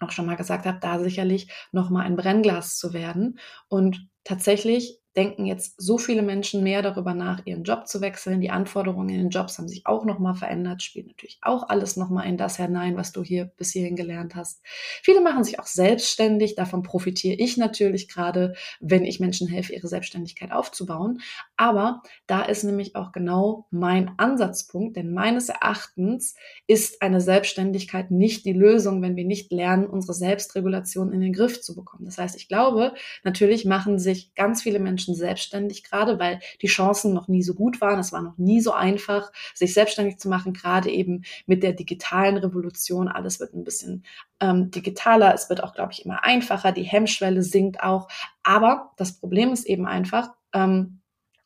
auch schon mal gesagt habe, da sicherlich nochmal ein Brennglas zu werden. Und tatsächlich denken jetzt so viele Menschen mehr darüber nach, ihren Job zu wechseln. Die Anforderungen in den Jobs haben sich auch nochmal verändert, spielt natürlich auch alles nochmal in das hinein, was du hier bis hierhin gelernt hast. Viele machen sich auch selbstständig. Davon profitiere ich natürlich gerade, wenn ich Menschen helfe, ihre Selbstständigkeit aufzubauen. Aber da ist nämlich auch genau mein Ansatzpunkt, denn meines Erachtens ist eine Selbstständigkeit nicht die Lösung, wenn wir nicht lernen, unsere Selbstregulation in den Griff zu bekommen. Das heißt, ich glaube, natürlich machen sich ganz viele Menschen Menschen selbstständig gerade, weil die Chancen noch nie so gut waren. Es war noch nie so einfach, sich selbstständig zu machen, gerade eben mit der digitalen Revolution. Alles wird ein bisschen ähm, digitaler. Es wird auch, glaube ich, immer einfacher. Die Hemmschwelle sinkt auch. Aber das Problem ist eben einfach, ähm,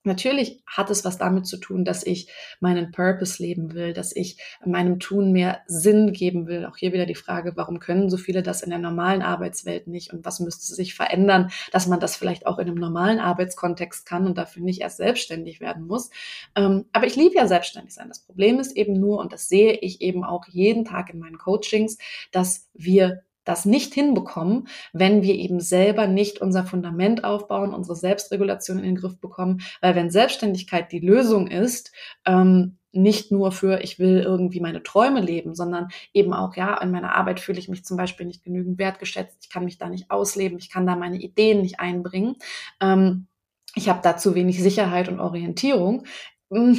Natürlich hat es was damit zu tun, dass ich meinen Purpose leben will, dass ich meinem Tun mehr Sinn geben will. Auch hier wieder die Frage, warum können so viele das in der normalen Arbeitswelt nicht und was müsste sich verändern, dass man das vielleicht auch in einem normalen Arbeitskontext kann und dafür nicht erst selbstständig werden muss. Ähm, aber ich liebe ja selbstständig sein. Das Problem ist eben nur, und das sehe ich eben auch jeden Tag in meinen Coachings, dass wir das nicht hinbekommen, wenn wir eben selber nicht unser Fundament aufbauen, unsere Selbstregulation in den Griff bekommen. Weil wenn Selbstständigkeit die Lösung ist, ähm, nicht nur für, ich will irgendwie meine Träume leben, sondern eben auch, ja, in meiner Arbeit fühle ich mich zum Beispiel nicht genügend wertgeschätzt, ich kann mich da nicht ausleben, ich kann da meine Ideen nicht einbringen. Ähm, ich habe da zu wenig Sicherheit und Orientierung,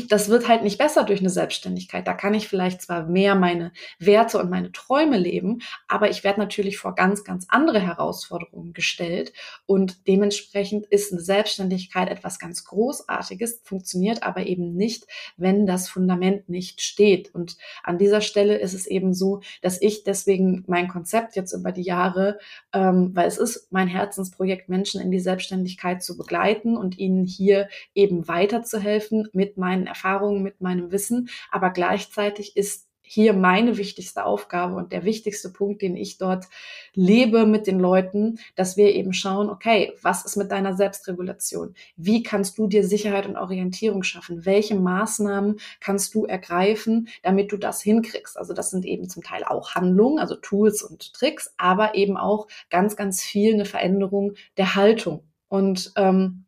das wird halt nicht besser durch eine Selbstständigkeit. Da kann ich vielleicht zwar mehr meine Werte und meine Träume leben, aber ich werde natürlich vor ganz, ganz andere Herausforderungen gestellt. Und dementsprechend ist eine Selbstständigkeit etwas ganz Großartiges, funktioniert aber eben nicht, wenn das Fundament nicht steht. Und an dieser Stelle ist es eben so, dass ich deswegen mein Konzept jetzt über die Jahre, ähm, weil es ist mein Herzensprojekt, Menschen in die Selbstständigkeit zu begleiten und ihnen hier eben weiterzuhelfen mit meinen Erfahrungen, mit meinem Wissen, aber gleichzeitig ist hier meine wichtigste Aufgabe und der wichtigste Punkt, den ich dort lebe mit den Leuten, dass wir eben schauen, okay, was ist mit deiner Selbstregulation? Wie kannst du dir Sicherheit und Orientierung schaffen? Welche Maßnahmen kannst du ergreifen, damit du das hinkriegst? Also das sind eben zum Teil auch Handlungen, also Tools und Tricks, aber eben auch ganz, ganz viel eine Veränderung der Haltung. Und ähm,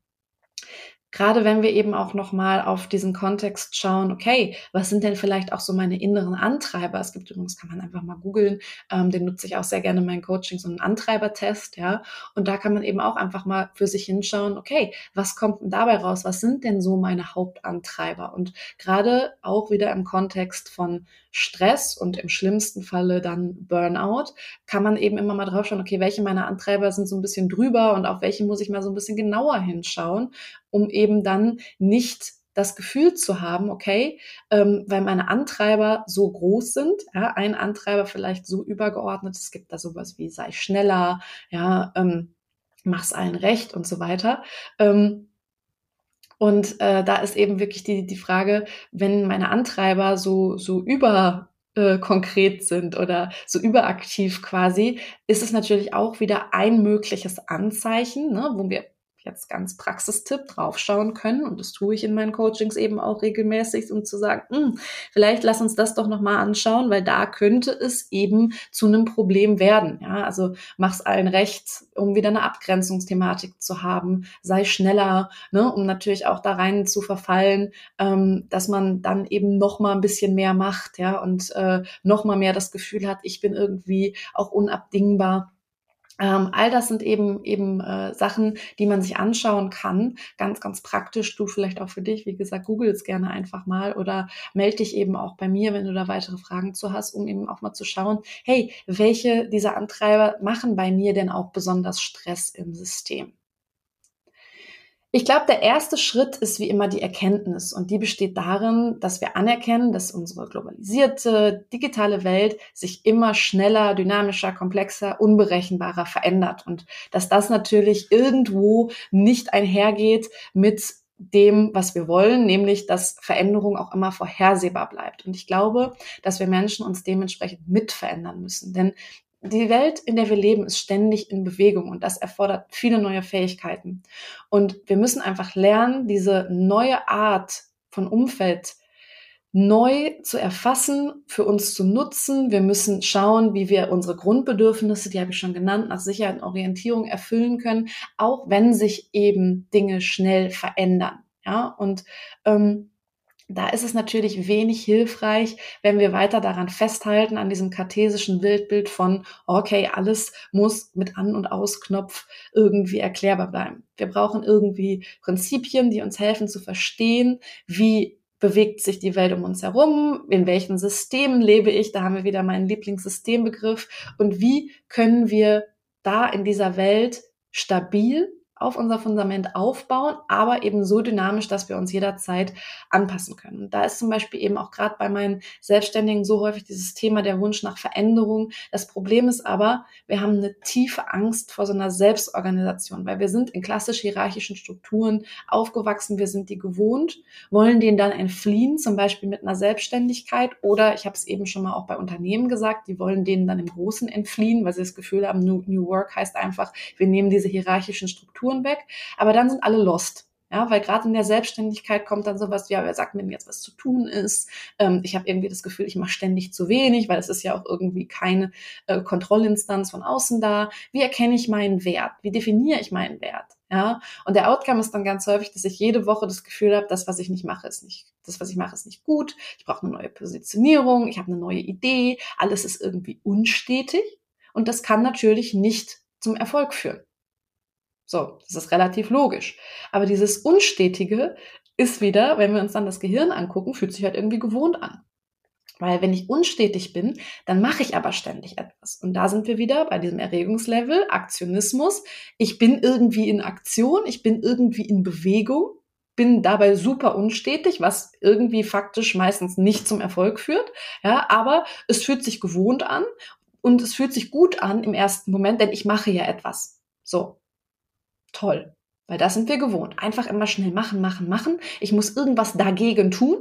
gerade wenn wir eben auch nochmal auf diesen Kontext schauen, okay, was sind denn vielleicht auch so meine inneren Antreiber? Es gibt übrigens, kann man einfach mal googeln, ähm, den nutze ich auch sehr gerne in meinen Coachings, so einen Antreibertest, ja. Und da kann man eben auch einfach mal für sich hinschauen, okay, was kommt denn dabei raus? Was sind denn so meine Hauptantreiber? Und gerade auch wieder im Kontext von Stress und im schlimmsten Falle dann Burnout, kann man eben immer mal drauf schauen, okay, welche meiner Antreiber sind so ein bisschen drüber und auf welche muss ich mal so ein bisschen genauer hinschauen, um eben dann nicht das Gefühl zu haben, okay, ähm, weil meine Antreiber so groß sind, ja, ein Antreiber vielleicht so übergeordnet, es gibt da sowas wie sei schneller, ja, ähm, mach's allen recht und so weiter. Ähm, und äh, da ist eben wirklich die, die Frage, wenn meine Antreiber so, so über äh, konkret sind oder so überaktiv quasi, ist es natürlich auch wieder ein mögliches Anzeichen, ne, wo wir jetzt ganz Praxistipp draufschauen können. Und das tue ich in meinen Coachings eben auch regelmäßig, um zu sagen, hm, vielleicht lass uns das doch nochmal anschauen, weil da könnte es eben zu einem Problem werden. Ja, also mach's allen recht, um wieder eine Abgrenzungsthematik zu haben, sei schneller, ne, um natürlich auch da rein zu verfallen, ähm, dass man dann eben noch mal ein bisschen mehr macht, ja, und äh, noch mal mehr das Gefühl hat, ich bin irgendwie auch unabdingbar. Ähm, all das sind eben eben äh, Sachen, die man sich anschauen kann, ganz ganz praktisch. Du vielleicht auch für dich, wie gesagt, google es gerne einfach mal oder melde dich eben auch bei mir, wenn du da weitere Fragen zu hast, um eben auch mal zu schauen, hey, welche dieser Antreiber machen bei mir denn auch besonders Stress im System? Ich glaube, der erste Schritt ist wie immer die Erkenntnis und die besteht darin, dass wir anerkennen, dass unsere globalisierte, digitale Welt sich immer schneller, dynamischer, komplexer, unberechenbarer verändert und dass das natürlich irgendwo nicht einhergeht mit dem, was wir wollen, nämlich dass Veränderung auch immer vorhersehbar bleibt. Und ich glaube, dass wir Menschen uns dementsprechend mit verändern müssen. Denn die Welt, in der wir leben, ist ständig in Bewegung und das erfordert viele neue Fähigkeiten. Und wir müssen einfach lernen, diese neue Art von Umfeld neu zu erfassen, für uns zu nutzen. Wir müssen schauen, wie wir unsere Grundbedürfnisse, die habe ich schon genannt, nach Sicherheit und Orientierung erfüllen können, auch wenn sich eben Dinge schnell verändern. Ja, und ähm, da ist es natürlich wenig hilfreich, wenn wir weiter daran festhalten, an diesem kartesischen Bildbild von, okay, alles muss mit An- und Ausknopf irgendwie erklärbar bleiben. Wir brauchen irgendwie Prinzipien, die uns helfen zu verstehen, wie bewegt sich die Welt um uns herum, in welchen Systemen lebe ich, da haben wir wieder meinen Lieblingssystembegriff und wie können wir da in dieser Welt stabil auf unser Fundament aufbauen, aber eben so dynamisch, dass wir uns jederzeit anpassen können. Und da ist zum Beispiel eben auch gerade bei meinen Selbstständigen so häufig dieses Thema der Wunsch nach Veränderung. Das Problem ist aber, wir haben eine tiefe Angst vor so einer Selbstorganisation, weil wir sind in klassisch hierarchischen Strukturen aufgewachsen, wir sind die gewohnt, wollen denen dann entfliehen, zum Beispiel mit einer Selbstständigkeit oder ich habe es eben schon mal auch bei Unternehmen gesagt, die wollen denen dann im Großen entfliehen, weil sie das Gefühl haben, New, New Work heißt einfach, wir nehmen diese hierarchischen Strukturen Strukturen weg, aber dann sind alle lost. Ja, weil gerade in der Selbstständigkeit kommt dann sowas, ja, wer sagt mir jetzt, was zu tun ist? Ähm, ich habe irgendwie das Gefühl, ich mache ständig zu wenig, weil es ist ja auch irgendwie keine äh, Kontrollinstanz von außen da. Wie erkenne ich meinen Wert? Wie definiere ich meinen Wert? Ja, und der Outcome ist dann ganz häufig, dass ich jede Woche das Gefühl habe, das, was ich nicht mache, ist nicht, das, was ich mache, ist nicht gut. Ich brauche eine neue Positionierung, ich habe eine neue Idee, alles ist irgendwie unstetig und das kann natürlich nicht zum Erfolg führen. So, das ist relativ logisch. Aber dieses Unstetige ist wieder, wenn wir uns dann das Gehirn angucken, fühlt sich halt irgendwie gewohnt an. Weil wenn ich unstetig bin, dann mache ich aber ständig etwas. Und da sind wir wieder bei diesem Erregungslevel, Aktionismus. Ich bin irgendwie in Aktion, ich bin irgendwie in Bewegung, bin dabei super unstetig, was irgendwie faktisch meistens nicht zum Erfolg führt. Ja, aber es fühlt sich gewohnt an und es fühlt sich gut an im ersten Moment, denn ich mache ja etwas. So toll. Weil das sind wir gewohnt. Einfach immer schnell machen, machen, machen. Ich muss irgendwas dagegen tun,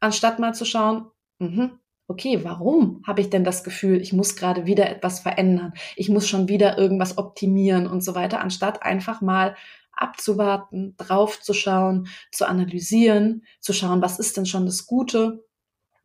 anstatt mal zu schauen, mh, okay, warum habe ich denn das Gefühl, ich muss gerade wieder etwas verändern? Ich muss schon wieder irgendwas optimieren und so weiter, anstatt einfach mal abzuwarten, draufzuschauen, zu analysieren, zu schauen, was ist denn schon das Gute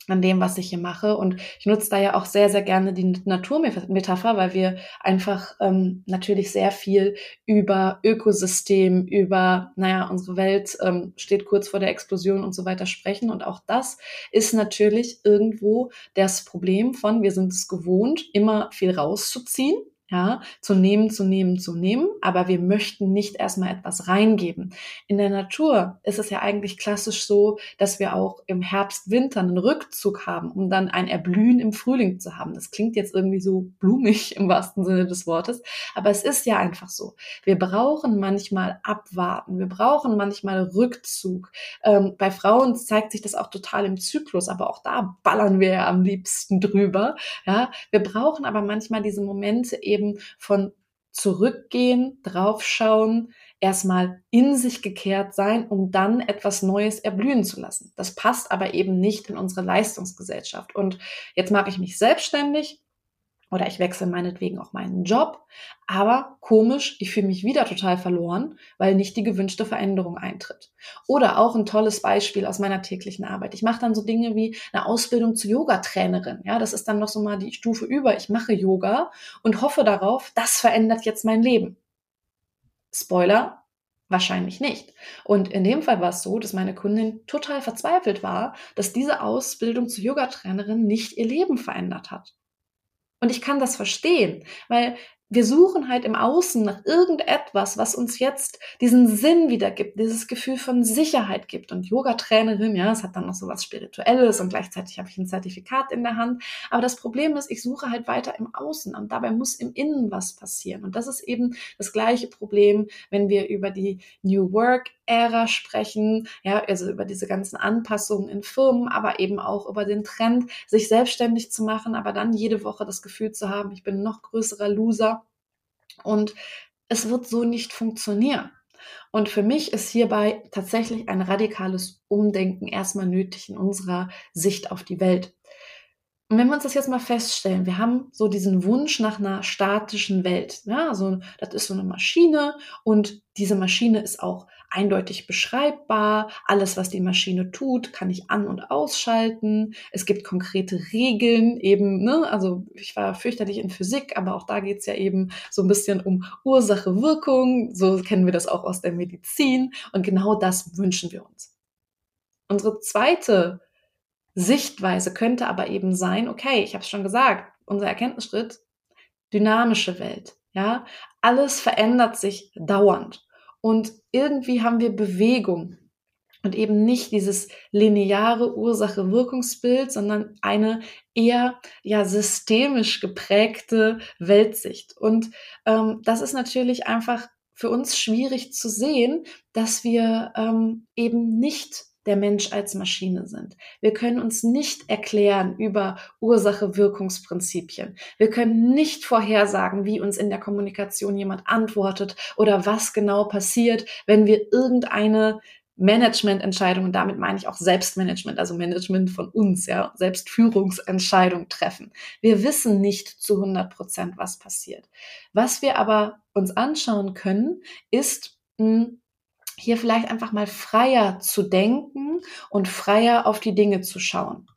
an dem, was ich hier mache. Und ich nutze da ja auch sehr, sehr gerne die Naturmetapher, weil wir einfach ähm, natürlich sehr viel über Ökosystem, über, naja, unsere Welt ähm, steht kurz vor der Explosion und so weiter sprechen. Und auch das ist natürlich irgendwo das Problem von, wir sind es gewohnt, immer viel rauszuziehen ja, zu nehmen, zu nehmen, zu nehmen, aber wir möchten nicht erstmal etwas reingeben. In der Natur ist es ja eigentlich klassisch so, dass wir auch im Herbst, Winter einen Rückzug haben, um dann ein Erblühen im Frühling zu haben. Das klingt jetzt irgendwie so blumig im wahrsten Sinne des Wortes, aber es ist ja einfach so. Wir brauchen manchmal abwarten, wir brauchen manchmal Rückzug. Ähm, bei Frauen zeigt sich das auch total im Zyklus, aber auch da ballern wir ja am liebsten drüber. Ja, wir brauchen aber manchmal diese Momente eben eben von zurückgehen, draufschauen, erstmal in sich gekehrt sein, um dann etwas Neues erblühen zu lassen. Das passt aber eben nicht in unsere Leistungsgesellschaft. Und jetzt mache ich mich selbstständig oder ich wechsle meinetwegen auch meinen Job. Aber komisch, ich fühle mich wieder total verloren, weil nicht die gewünschte Veränderung eintritt. Oder auch ein tolles Beispiel aus meiner täglichen Arbeit. Ich mache dann so Dinge wie eine Ausbildung zur Yoga-Trainerin. Ja, das ist dann noch so mal die Stufe über. Ich mache Yoga und hoffe darauf, das verändert jetzt mein Leben. Spoiler, Wahrscheinlich nicht. Und in dem Fall war es so, dass meine Kundin total verzweifelt war, dass diese Ausbildung zur Yogatrainerin nicht ihr Leben verändert hat. Und ich kann das verstehen, weil wir suchen halt im Außen nach irgendetwas, was uns jetzt diesen Sinn wiedergibt, dieses Gefühl von Sicherheit gibt. Und Yoga-Trainerin, ja, es hat dann noch so was Spirituelles und gleichzeitig habe ich ein Zertifikat in der Hand. Aber das Problem ist, ich suche halt weiter im Außen und dabei muss im Innen was passieren. Und das ist eben das gleiche Problem, wenn wir über die New Work Ära sprechen, ja, also über diese ganzen Anpassungen in Firmen, aber eben auch über den Trend, sich selbstständig zu machen, aber dann jede Woche das Gefühl zu haben, ich bin noch größerer Loser und es wird so nicht funktionieren. Und für mich ist hierbei tatsächlich ein radikales Umdenken erstmal nötig in unserer Sicht auf die Welt. Und wenn wir uns das jetzt mal feststellen, wir haben so diesen Wunsch nach einer statischen Welt. Ja, also das ist so eine Maschine und diese Maschine ist auch eindeutig beschreibbar. Alles, was die Maschine tut, kann ich an- und ausschalten. Es gibt konkrete Regeln eben, ne? Also ich war fürchterlich in Physik, aber auch da geht's ja eben so ein bisschen um Ursache, Wirkung. So kennen wir das auch aus der Medizin. Und genau das wünschen wir uns. Unsere zweite Sichtweise könnte aber eben sein, okay, ich habe es schon gesagt, unser Erkenntnisschritt, dynamische Welt. Ja, alles verändert sich dauernd. Und irgendwie haben wir Bewegung und eben nicht dieses lineare Ursache-Wirkungsbild, sondern eine eher ja systemisch geprägte Weltsicht. Und ähm, das ist natürlich einfach für uns schwierig zu sehen, dass wir ähm, eben nicht der Mensch als Maschine sind. Wir können uns nicht erklären über Ursache-Wirkungsprinzipien. Wir können nicht vorhersagen, wie uns in der Kommunikation jemand antwortet oder was genau passiert, wenn wir irgendeine Managemententscheidung, und damit meine ich auch Selbstmanagement, also Management von uns, ja, Selbstführungsentscheidung treffen. Wir wissen nicht zu 100 Prozent, was passiert. Was wir aber uns anschauen können, ist, mh, hm, hier vielleicht einfach mal freier zu denken und freier auf die Dinge zu schauen.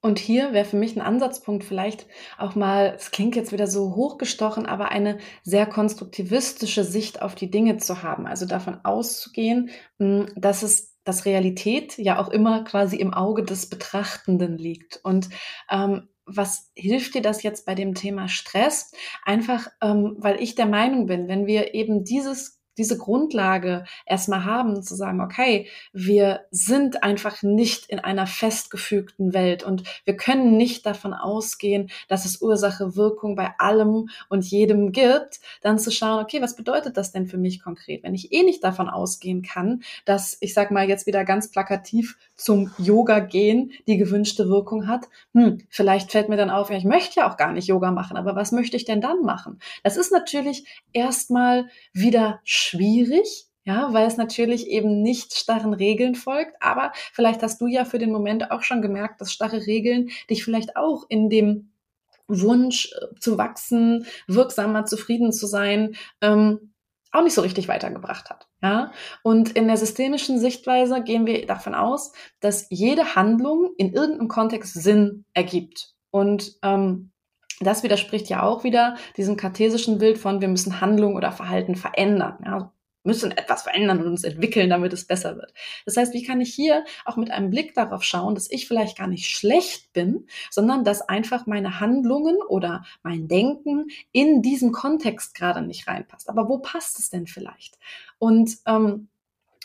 Und hier wäre für mich ein Ansatzpunkt vielleicht auch mal, es klingt jetzt wieder so hochgestochen, aber eine sehr konstruktivistische Sicht auf die Dinge zu haben. Also davon auszugehen, hm, dass es dass Realität ja auch immer quasi im Auge des Betrachtenden liegt. Und ähm, was hilft dir das jetzt bei dem Thema Stress? Einfach, ähm, weil ich der Meinung bin, wenn wir eben dieses diese Grundlage erstmal haben, zu sagen, okay, wir sind einfach nicht in einer festgefügten Welt und wir können nicht davon ausgehen, dass es Ursache, Wirkung bei allem und jedem gibt, dann zu schauen, okay, was bedeutet das denn für mich konkret? Wenn ich eh nicht davon ausgehen kann, dass, ich sag mal jetzt wieder ganz plakativ zum Yoga gehen die gewünschte Wirkung hat, hm, vielleicht fällt mir dann auf, ja, ich möchte ja auch gar nicht Yoga machen, aber was möchte ich denn dann machen? Das ist natürlich erstmal wieder schwierig, ja, weil es natürlich eben nicht starren Regeln folgt. Aber vielleicht hast du ja für den Moment auch schon gemerkt, dass starre Regeln dich vielleicht auch in dem Wunsch äh, zu wachsen, wirksamer, zufrieden zu sein, ähm, auch nicht so richtig weitergebracht hat. Ja? Und in der systemischen Sichtweise gehen wir davon aus, dass jede Handlung in irgendeinem Kontext Sinn ergibt. Und ähm, das widerspricht ja auch wieder diesem kartesischen Bild von, wir müssen Handlung oder Verhalten verändern. Ja, müssen etwas verändern und uns entwickeln, damit es besser wird. Das heißt, wie kann ich hier auch mit einem Blick darauf schauen, dass ich vielleicht gar nicht schlecht bin, sondern dass einfach meine Handlungen oder mein Denken in diesen Kontext gerade nicht reinpasst. Aber wo passt es denn vielleicht? Und ähm,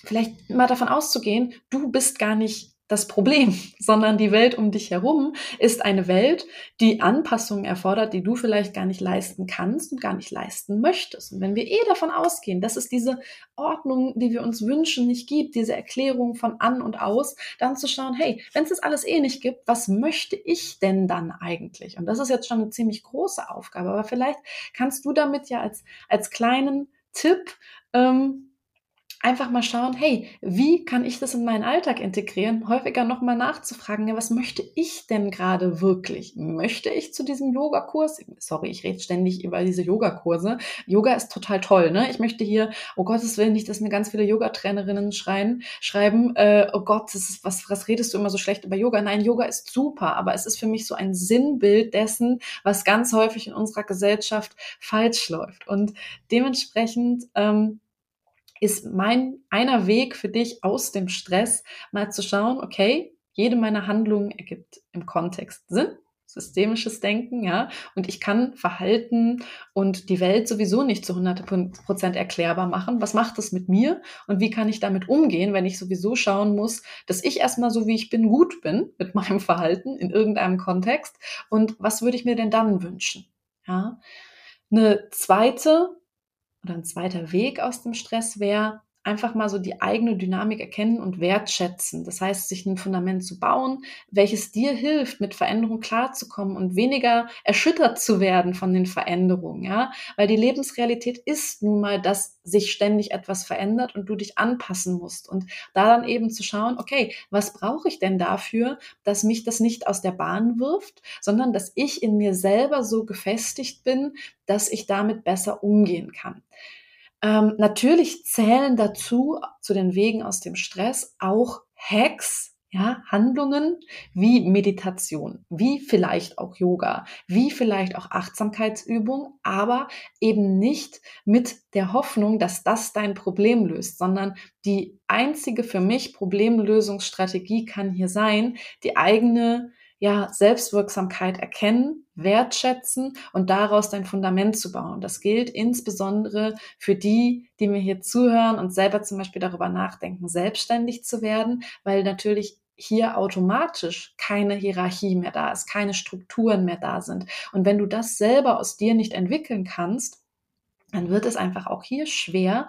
vielleicht mal davon auszugehen, du bist gar nicht das Problem, (laughs) sondern die Welt um dich herum ist eine Welt, die Anpassungen erfordert, die du vielleicht gar nicht leisten kannst und gar nicht leisten möchtest. Und wenn wir eh davon ausgehen, dass es diese Ordnung, die wir uns wünschen, nicht gibt, diese Erklärung von an und aus, dann zu schauen, hey, wenn es das alles eh nicht gibt, was möchte ich denn dann eigentlich? Und das ist jetzt schon eine ziemlich große Aufgabe, aber vielleicht kannst du damit ja als, als kleinen Tipp ähm, einfach mal schauen, hey, wie kann ich das in meinen Alltag integrieren? Häufiger nochmal nachzufragen, ja, was möchte ich denn gerade wirklich? Möchte ich zu diesem Yogakurs? Sorry, ich rede ständig über diese Yogakurse. Yoga ist total toll, ne? Ich möchte hier, oh Gottes Willen, nicht, dass mir ganz viele Yogatrainerinnen schreien, schreiben, äh, oh Gott, ist, was, was redest du immer so schlecht über Yoga? Nein, Yoga ist super, aber es ist für mich so ein Sinnbild dessen, was ganz häufig in unserer Gesellschaft falsch läuft. Und dementsprechend, ähm, ist mein einer Weg für dich aus dem Stress, mal zu schauen, okay, jede meiner Handlungen ergibt im Kontext Sinn. systemisches Denken, ja. Und ich kann Verhalten und die Welt sowieso nicht zu 100 Prozent erklärbar machen. Was macht das mit mir? Und wie kann ich damit umgehen, wenn ich sowieso schauen muss, dass ich erstmal so wie ich bin gut bin mit (laughs) meinem Verhalten in irgendeinem Kontext? Und was würde ich mir denn dann wünschen? Ja. Eine zweite oder ein zweiter Weg aus dem Stress wäre, einfach mal so die eigene Dynamik erkennen und wertschätzen. Das heißt, sich ein Fundament zu bauen, welches dir hilft, mit Veränderungen klarzukommen und weniger erschüttert zu werden von den Veränderungen, ja. Weil die Lebensrealität ist nun mal, dass sich ständig etwas verändert und du dich anpassen musst. Und da dann eben zu schauen, okay, was brauche ich denn dafür, dass mich das nicht aus der Bahn wirft, sondern dass ich in mir selber so gefestigt bin, dass ich damit besser umgehen kann. Ähm, natürlich zählen dazu, zu den Wegen aus dem Stress, auch Hacks, ja, Handlungen wie Meditation, wie vielleicht auch Yoga, wie vielleicht auch Achtsamkeitsübung, aber eben nicht mit der Hoffnung, dass das dein Problem löst, sondern die einzige für mich Problemlösungsstrategie kann hier sein, die eigene ja, Selbstwirksamkeit erkennen, wertschätzen und daraus dein Fundament zu bauen. Das gilt insbesondere für die, die mir hier zuhören und selber zum Beispiel darüber nachdenken, selbstständig zu werden, weil natürlich hier automatisch keine Hierarchie mehr da ist, keine Strukturen mehr da sind. Und wenn du das selber aus dir nicht entwickeln kannst, dann wird es einfach auch hier schwer,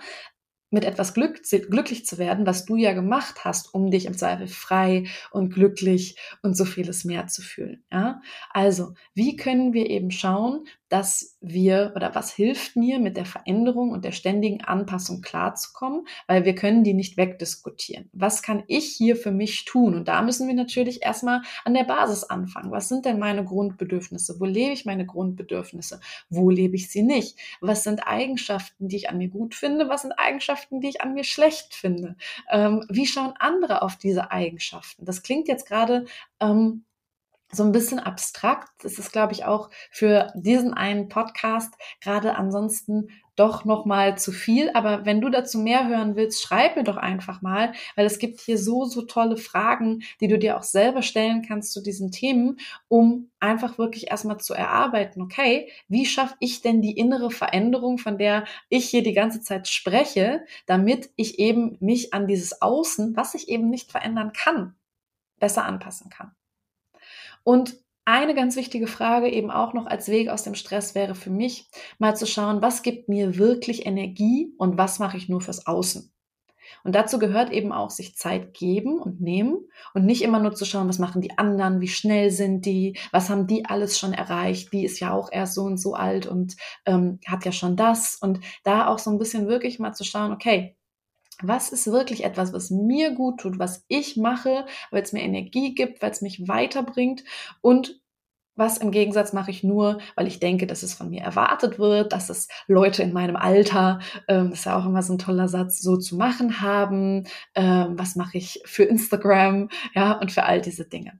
mit etwas Glück, glücklich zu werden, was du ja gemacht hast, um dich im Zweifel frei und glücklich und so vieles mehr zu fühlen. Ja? Also, wie können wir eben schauen, dass wir oder was hilft mir mit der Veränderung und der ständigen Anpassung klarzukommen, weil wir können die nicht wegdiskutieren. Was kann ich hier für mich tun? Und da müssen wir natürlich erstmal an der Basis anfangen. Was sind denn meine Grundbedürfnisse? Wo lebe ich meine Grundbedürfnisse? Wo lebe ich sie nicht? Was sind Eigenschaften, die ich an mir gut finde? Was sind Eigenschaften, die ich an mir schlecht finde? Ähm, wie schauen andere auf diese Eigenschaften? Das klingt jetzt gerade ähm, so ein bisschen abstrakt. Das ist, glaube ich, auch für diesen einen Podcast gerade ansonsten doch noch mal zu viel. Aber wenn du dazu mehr hören willst, schreib mir doch einfach mal, weil es gibt hier so, so tolle Fragen, die du dir auch selber stellen kannst zu diesen Themen, um einfach wirklich erstmal zu erarbeiten, okay, wie schaffe ich denn die innere Veränderung, von der ich hier die ganze Zeit spreche, damit ich eben mich an dieses Außen, was ich eben nicht verändern kann, besser anpassen kann. Und eine ganz wichtige Frage eben auch noch als Weg aus dem Stress wäre für mich, mal zu schauen, was gibt mir wirklich Energie und was mache ich nur fürs Außen. Und dazu gehört eben auch sich Zeit geben und nehmen und nicht immer nur zu schauen, was machen die anderen, wie schnell sind die, was haben die alles schon erreicht, die ist ja auch erst so und so alt und ähm, hat ja schon das. Und da auch so ein bisschen wirklich mal zu schauen, okay, was ist wirklich etwas, was mir gut tut, was ich mache, weil es mir Energie gibt, weil es mich weiterbringt und was im Gegensatz mache ich nur, weil ich denke, dass es von mir erwartet wird, dass es Leute in meinem Alter, ähm, das ist ja auch immer so ein toller Satz, so zu machen haben. Ähm, was mache ich für Instagram, ja, und für all diese Dinge.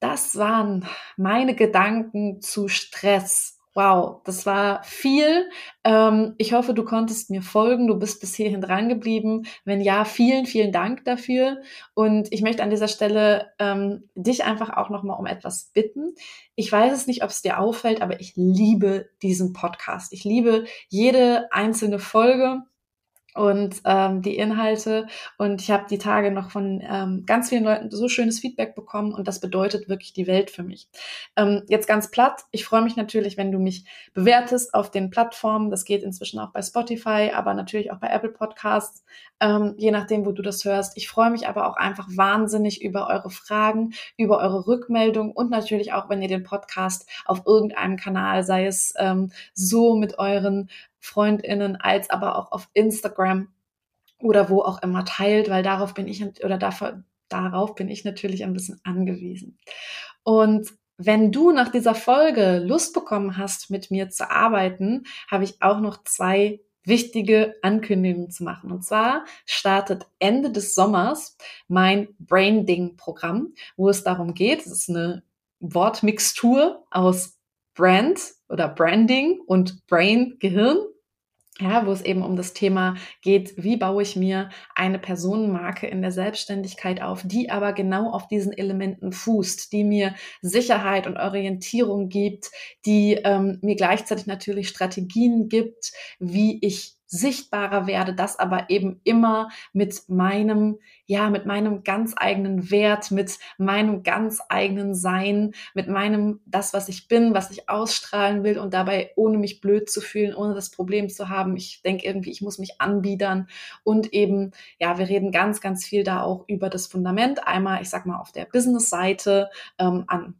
Das waren meine Gedanken zu Stress Wow, das war viel. Ähm, ich hoffe, du konntest mir folgen. Du bist bis hierhin dran geblieben. Wenn ja, vielen, vielen Dank dafür. Und ich möchte an dieser Stelle ähm, dich einfach auch nochmal um etwas bitten. Ich weiß es nicht, ob es dir auffällt, aber ich liebe diesen Podcast. Ich liebe jede einzelne Folge und ähm, die Inhalte. Und ich habe die Tage noch von ähm, ganz vielen Leuten so schönes Feedback bekommen und das bedeutet wirklich die Welt für mich. Ähm, jetzt ganz platt, ich freue mich natürlich, wenn du mich bewertest auf den Plattformen. Das geht inzwischen auch bei Spotify, aber natürlich auch bei Apple Podcasts, ähm, je nachdem, wo du das hörst. Ich freue mich aber auch einfach wahnsinnig über eure Fragen, über eure Rückmeldung und natürlich auch, wenn ihr den Podcast auf irgendeinem Kanal, sei es ähm, so mit euren Freundinnen als aber auch auf Instagram oder wo auch immer teilt, weil darauf bin ich oder dafür, darauf bin ich natürlich ein bisschen angewiesen. Und wenn du nach dieser Folge Lust bekommen hast, mit mir zu arbeiten, habe ich auch noch zwei wichtige Ankündigungen zu machen. Und zwar startet Ende des Sommers mein Branding-Programm, wo es darum geht, es ist eine Wortmixtur aus Brand oder Branding und Brain, Gehirn ja, wo es eben um das Thema geht, wie baue ich mir eine Personenmarke in der Selbstständigkeit auf, die aber genau auf diesen Elementen fußt, die mir Sicherheit und Orientierung gibt, die ähm, mir gleichzeitig natürlich Strategien gibt, wie ich sichtbarer werde, das aber eben immer mit meinem, ja, mit meinem ganz eigenen Wert, mit meinem ganz eigenen Sein, mit meinem, das, was ich bin, was ich ausstrahlen will und dabei ohne mich blöd zu fühlen, ohne das Problem zu haben. Ich denke irgendwie, ich muss mich anbiedern und eben, ja, wir reden ganz, ganz viel da auch über das Fundament. Einmal, ich sag mal, auf der Business-Seite ähm, an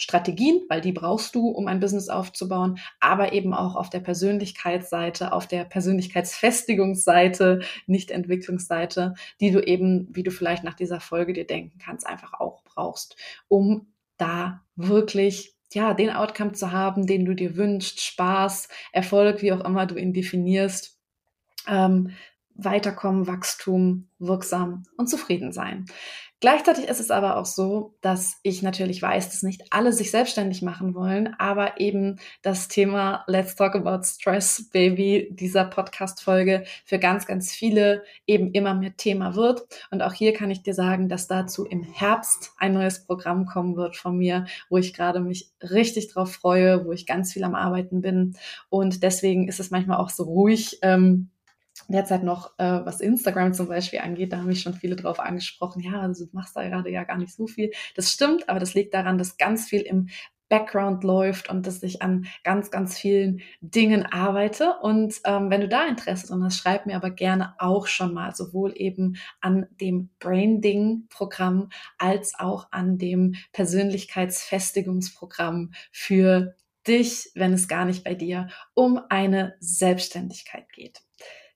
Strategien, weil die brauchst du, um ein Business aufzubauen, aber eben auch auf der Persönlichkeitsseite, auf der Persönlichkeitsfestigungsseite, nicht Entwicklungsseite, die du eben, wie du vielleicht nach dieser Folge dir denken kannst, einfach auch brauchst, um da wirklich ja, den Outcome zu haben, den du dir wünschst, Spaß, Erfolg, wie auch immer du ihn definierst, ähm, Weiterkommen, Wachstum, wirksam und zufrieden sein. Gleichzeitig ist es aber auch so, dass ich natürlich weiß, dass nicht alle sich selbstständig machen wollen, aber eben das Thema Let's Talk About Stress Baby dieser Podcast-Folge für ganz, ganz viele eben immer mehr Thema wird. Und auch hier kann ich dir sagen, dass dazu im Herbst ein neues Programm kommen wird von mir, wo ich gerade mich richtig drauf freue, wo ich ganz viel am Arbeiten bin. Und deswegen ist es manchmal auch so ruhig. Ähm, derzeit noch, äh, was Instagram zum Beispiel angeht, da haben mich schon viele drauf angesprochen, ja, also du machst da gerade ja gar nicht so viel. Das stimmt, aber das liegt daran, dass ganz viel im Background läuft und dass ich an ganz, ganz vielen Dingen arbeite. Und ähm, wenn du da Interesse dran hast, schreib mir aber gerne auch schon mal sowohl eben an dem Branding-Programm als auch an dem Persönlichkeitsfestigungsprogramm für dich, wenn es gar nicht bei dir um eine Selbstständigkeit geht.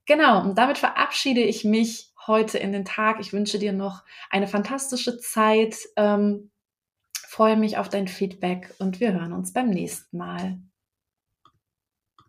Genau, und damit verabschiede ich mich heute in den Tag. Ich wünsche dir noch eine fantastische Zeit. Ähm, freue mich auf dein Feedback und wir hören uns beim nächsten Mal.